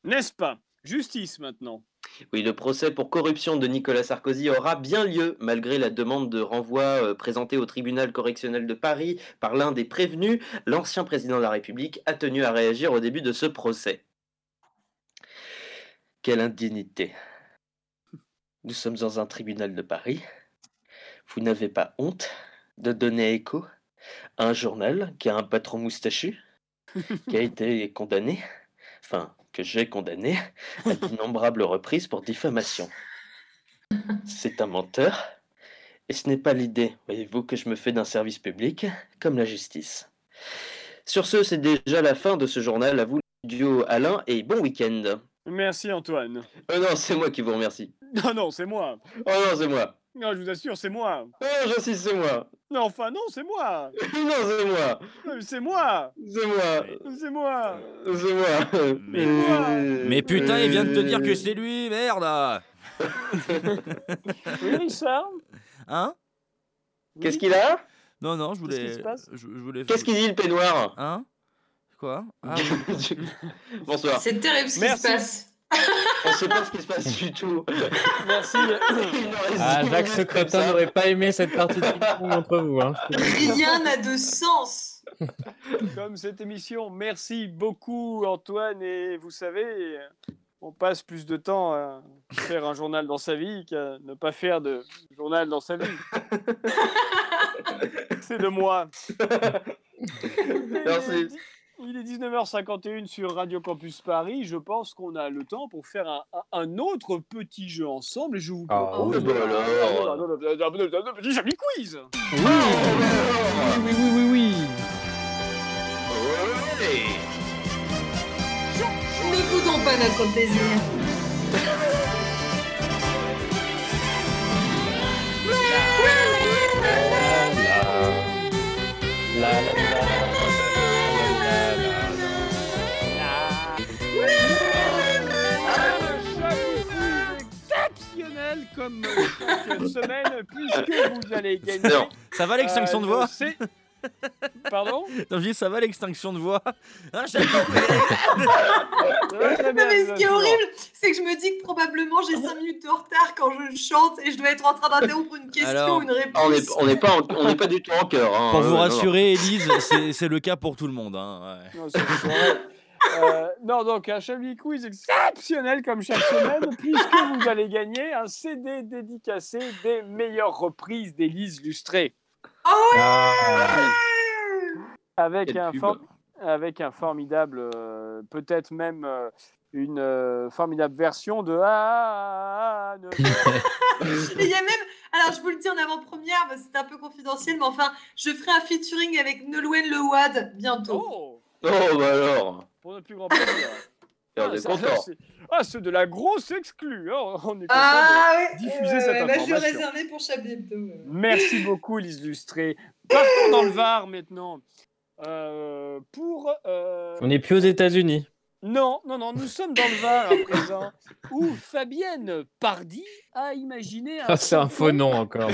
N'est-ce pas? Justice maintenant. Oui, le procès pour corruption de Nicolas Sarkozy aura bien lieu, malgré la demande de renvoi euh, présentée au tribunal correctionnel de Paris par l'un des prévenus. L'ancien président de la République a tenu à réagir au début de ce procès. Quelle indignité. Nous sommes dans un tribunal de Paris. Vous n'avez pas honte de donner écho à un journal qui a un patron moustachu, qui a été condamné, enfin, que j'ai condamné à d'innombrables reprises pour diffamation. C'est un menteur, et ce n'est pas l'idée, voyez-vous, que je me fais d'un service public comme la justice. Sur ce, c'est déjà la fin de ce journal. À vous, duo Alain, et bon week-end. Merci Antoine. Euh, non, c'est moi qui vous remercie. Non, non, c'est moi. Oh non, c'est moi. Non, je vous assure, c'est moi. Oh, j'insiste, c'est moi. Non, enfin, non, c'est moi. non, c'est moi. Euh, C'est moi. C'est moi. C'est moi. C'est moi. Mais, Euh, mais putain, il vient de te dire que c'est lui, merde Oui, Richard Hein? Qu'est-ce qu'il a? Non, non, je voulais. qui se passe? je, je voulais Qu'est-ce qu'il dit, le peignoir? Hein? Quoi? Ah, oui. Bonsoir. C'est terrible ce qui se passe. On sait pas ce qui se passe du tout. Merci. Ah, Jacques Secretin n'aurait pas aimé cette partie de ping-pong entre vous. Hein. Rien n'a de sens. Comme cette émission. Merci beaucoup Antoine. Et vous savez, on passe plus de temps à faire un journal dans sa vie qu'à ne pas faire de journal dans sa vie. C'est de moi. Merci. Il est 19h51 sur Radio Campus Paris. Je pense qu'on a le temps pour faire un, autre petit jeu ensemble. Et je vous Ah, propose oui, bah alors. un petit Chablis quiz. Oui, oui, oui, oui, oui. Ne boudons pas notre plaisir. comme chaque semaine puisque vous allez gagner. Non. Ça va l'extinction de euh, voix c'est- Pardon Non, je dis ça va l'extinction de voix Hein, j'ai- Non, mais ce qui est horrible, c'est que je me dis que probablement j'ai 5 minutes de retard quand je chante et je dois être en train d'interrompre une question Alors, ou une réponse. On n'est pas, en- on n'est pas du tout en cœur. hein. Pour Euh, vous non. rassurer, Élise, c'est- c'est le cas pour tout le monde. hein, ouais. Non, c'est. Euh, non, donc un Chablis Quiz exceptionnel comme chaque semaine, puisque vous allez gagner un CD dédicacé des meilleures reprises d'Élise Lustré. Avec Quelle un, pub. for- avec un formidable, euh, peut-être même euh, une euh, formidable version de Ah, Et il y a même, alors je vous le dis en avant-première, que c'est un peu confidentiel, mais enfin, je ferai un featuring avec Nolwenn Lewad bientôt. Oh, Oh, bah alors. Pour notre plus grand plaisir. Ah, est ça, content. c'est- Ah, c'est de la grosse exclue. hein. On est content Ah de diffuser cette je suis information. réservée pour. Merci beaucoup, Lise Lustré. Partons dans le Var maintenant. Euh, pour. euh, On n'est plus aux États-Unis. Non, non, non, nous sommes dans le Var à présent, où Fabienne Pardy a imaginé un. Ah, c'est un faux nom encore.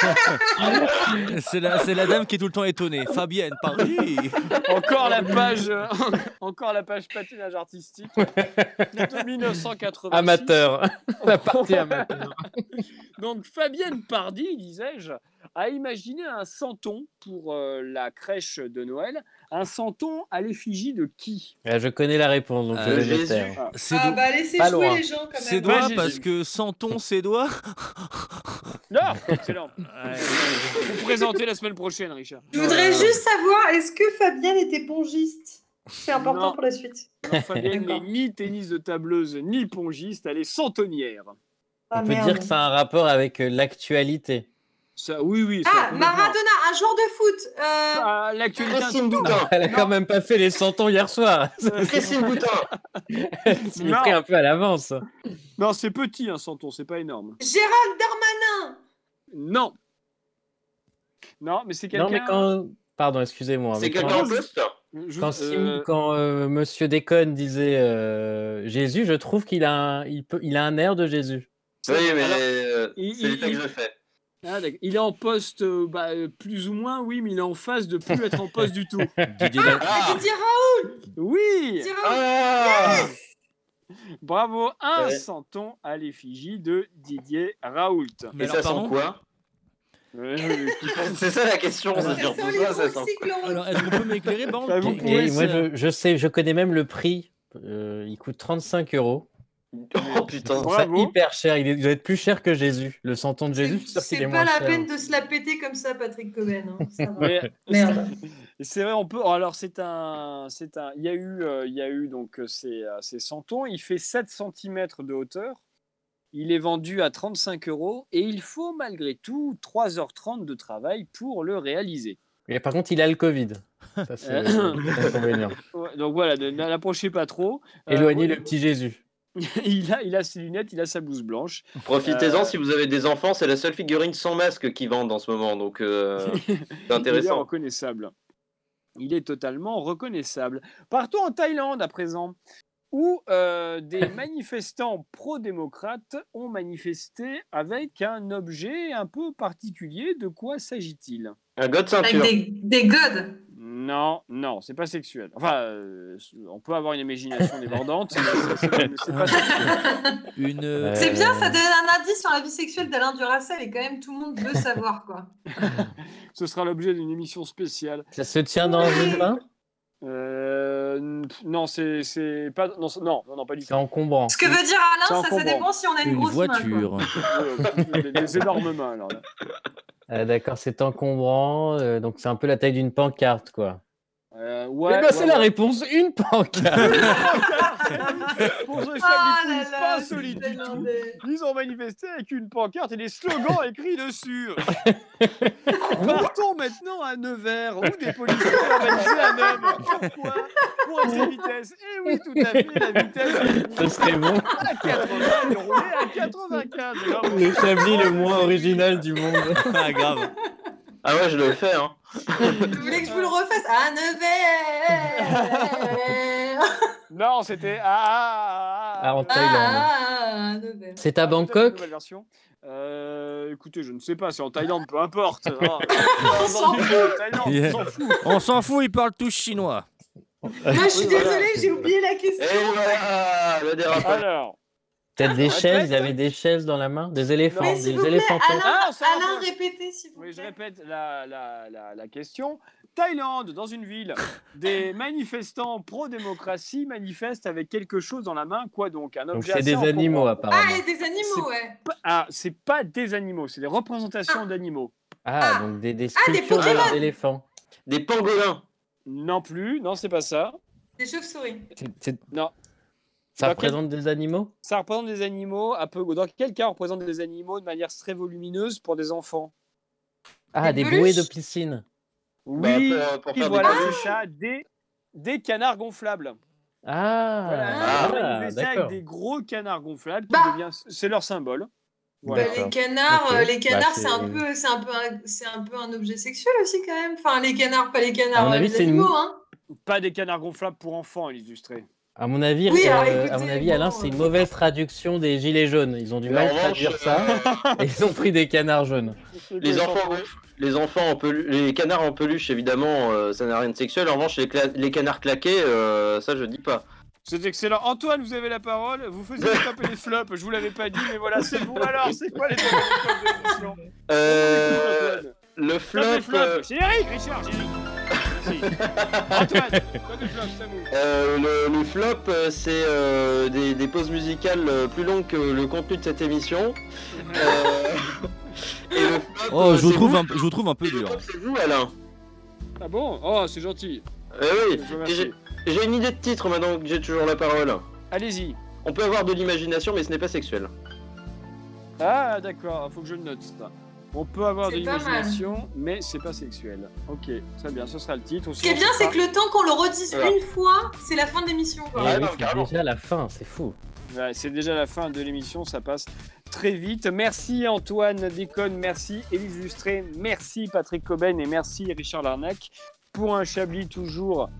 c'est la, c'est la dame qui est tout le temps étonnée. Fabienne, Paris. Encore la page, euh, encore la page patinage artistique de 1986. Amateur. La partie amateur. Donc Fabienne Pardy, disais-je, a imaginé un santon pour euh, la crèche de Noël. Un santon à l'effigie de qui? Ah, Je connais la réponse, donc je Euh, vais taire. C'est Ah do- bah laissez Pas jouer loin. les gens quand même. Parce que sans ton, ses doigts. Non, excellent. Vous présenter la semaine prochaine, Richard. Je voudrais juste savoir, est-ce que Fabienne était pongiste C'est important Non. pour la suite. Non, Fabienne n'est ni tennis de tableuse ni pongiste, elle est santonnière. Ah, On peut merde. dire que ça a un rapport avec euh, l'actualité. Ça, oui, oui. ça, Ah, complètement. Maradona, un joueur de foot. Euh, Ah, L'actualité. Christine Boutin. Elle a quand même pas fait les 100 ans hier soir. Christine Boutin. Il est Non. pris un peu à l'avance. Non, c'est petit un santon, c'est pas énorme. Gérald Darmanin. Non. Non, mais c'est quelqu'un. Non, mais quand. Pardon, excusez-moi. C'est mais quand- quelqu'un en poste? Je- Quand, Sim- euh, quand euh, Monsieur Déconne disait euh, Jésus, je trouve qu'il a, un, il peut, il a un air de Jésus. Oui, mais euh, il- c'est l'effet il- que je fais. ah, il est en poste, euh, bah, plus ou moins, oui, mais il est en phase de plus être en poste du tout. Didier Gal- Ah, Didier Raoult. Oui, Didier. Ah bravo, un Ouais. santon à l'effigie de Didier Raoult. Mais Et alors, ça sent quoi? C'est ça la question, Alors, Ça ça, ça sent. Alors, est-ce qu'on peut m'éclairer Bah, vous pouvez, moi, je, je sais, je connais même le prix. Euh, il coûte 35 euros. Oh putain. C'est hyper cher. Il, est- il doit être plus cher que Jésus. Le santon de Jésus, C'est est pas la cher. peine de se la péter comme ça, Patrick Coben. hein. Ça va. Mais- Merde. C'est vrai, on peut. Alors, c'est un, c'est un. Il y a eu, euh, il y a eu donc euh, ces, euh, ces santons. Il fait 7 cm de hauteur. Il est vendu à 35 euros et il faut malgré tout 3h30 de travail pour le réaliser. Et par contre, il a le Covid. Ça, c'est Euh. l'inconvénient. Donc voilà, ne l'approchez pas trop. Éloignez le petit Jésus. il, a, il a ses lunettes, il a sa blouse blanche. Profitez-en Euh, si vous avez des enfants, c'est la seule figurine sans masque qui vendent en ce moment, donc euh, c'est Il est intéressant. reconnaissable. Il est totalement reconnaissable. Partons en Thaïlande à présent, où euh, des manifestants pro-démocrates ont manifesté avec un objet un peu particulier. De quoi s'agit-il? Un god Avec des, des godes. Non, non, c'est pas sexuel. Enfin, euh, on peut avoir une imagination débordante, mais c'est- pas sexuel. Une. Euh, C'est bien, ça donne un indice sur la vie sexuelle d'Alain Duracell et quand même tout le monde veut savoir quoi. Ce sera l'objet d'une émission spéciale. Ça se tient dans une main? Euh, non, c'est pas. Non, non, pas du tout. C'est encombrant. Ce que veut dire Alain, ça, ça dépend si on a une, Une grosse main. quoi. voiture. Euh, des, des énormes mains, alors là. Ah, D'accord, c'est encombrant. euh, donc, c'est un peu la taille d'une pancarte, quoi. Euh, Eh ouais, ben, ouais, c'est la ouais. réponse, une pancarte. Pour ce Ah Quiz, là, pas solide du tout. Ils ont manifesté avec une pancarte et des slogans écrits dessus. Partons maintenant à Nevers, où des policiers ont organisé un homme. Pourquoi Pour être vitesse. Et oui, tout à fait, la vitesse. Ce serait bon. À 80, il roulait à 95. Alors, Le Chablis le moins original du monde. Ah, grave. Ah ouais, je le fais, hein. Vous voulez que je vous le refasse? À Nevers Non, c'était. Ah, ah, Ah, en Thaïlande. Ah, à Nevers. C'est à Bangkok. Euh, écoutez, je ne sais pas, c'est en Thaïlande, peu importe. Ah, On s'en fout. Thaïlande, on Yeah. s'en fout. On s'en fout, ils parlent tous chinois. Moi, je suis Oui, voilà. désolée, j'ai oublié la Et question. voilà, le dérapage. Alors, Peut-être des chaises, il y avait des chaises dans la main, des éléphants, des plaît, éléphantins. Alain, Ah, Alain répétez s'il vous oui, je plaît. répète la, la, la, la question. Thaïlande, dans une ville, des manifestants pro-démocratie manifestent avec quelque chose dans la main. Quoi donc Un objet c'est des animaux Ah, apparemment. et des animaux, ouais. Ah, c'est pas des animaux, c'est des représentations d'animaux. Ah, donc des, des Ah, des sculptures d'éléphants. Des pangolins. Non plus, non, c'est pas ça. Des chauves-souris. Non, Ça Dans quel- représente des animaux? Ça représente des animaux. Un peu, dans quel cas on représente des animaux de manière très volumineuse pour des enfants? Ah, Des des bouées de piscine. Oui, Bah, pour- pour faire des voilà, c'est ça, des, des canards gonflables. Ah, Voilà, ah, ils avec des gros canards gonflables, qui Bah. devient, c'est leur symbole. Bah, Voilà. Les canards, les canards, Bah, c'est c'est- un peu, c'est un peu, un, c'est un peu un objet sexuel aussi quand même. Enfin, les canards, pas les canards, À mon euh, avis, les c'est une- animaux, hein. Pas des canards gonflables pour enfants, illustrés. À mon avis, Oui, euh, alors, à mon avis, Alain, c'est une euh, mauvaise traduction des gilets jaunes. Ils ont du mal à traduire ça. et ils ont pris des canards jaunes. Les enfants, les enfants en pelu- les canards en peluche, évidemment, euh, ça n'a rien de sexuel. En revanche, les, cla- les canards claqués, euh, ça je dis pas. C'est excellent. Antoine, vous avez la parole. Vous faisiez et les flops. Je vous l'avais pas dit, mais voilà, c'est vous. Alors, c'est quoi les flops de l'émission Euh, le flop, euh, Générique, Richard, générique. Merci. Antoine, top et flop, c'est à vous. euh, le, le flop, euh, c'est euh, des, des pauses musicales euh, plus longues que le contenu de cette émission. Euh, et le flop, Oh, euh, je vous c'est trouve vous. un, je vous trouve un peu Et le dur. flop, c'est vous, Alain. Ah bon? Oh, c'est gentil. Eh oui, Je vous remercie. j'ai j'ai une idée de titre maintenant que j'ai toujours la parole. Allez-y. On peut avoir de l'imagination, mais ce n'est pas sexuel. Ah, d'accord, faut que je le note ça. On peut avoir de l'imagination, mais c'est pas sexuel. Ok, très bien, ce sera le titre. Ce qui est bien, c'est que le temps qu'on le redise Voilà. une fois, c'est la fin de l'émission. Ouais, oui, c'est déjà la fin, c'est fou. Ouais, c'est déjà la fin de l'émission, ça passe très vite. Merci Antoine Déconne, merci Élise Lustré, merci Patrick Coben et merci Richard Larnac pour un Chablis toujours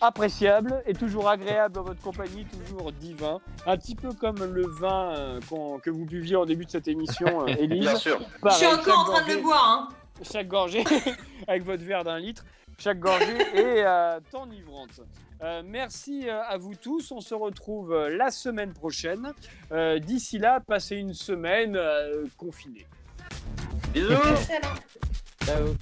appréciable et toujours agréable dans votre compagnie, toujours divin. Un petit peu comme le vin euh, que vous buviez en début de cette émission, euh, Élise. Bien sûr. Je suis encore en train de le boire. Hein. chaque gorgée avec votre verre d'un litre. Chaque gorgée est euh, enivrante. Euh, merci à vous tous. On se retrouve la semaine prochaine. Euh, D'ici là, passez une semaine euh, confinée. Bisous. Ciao.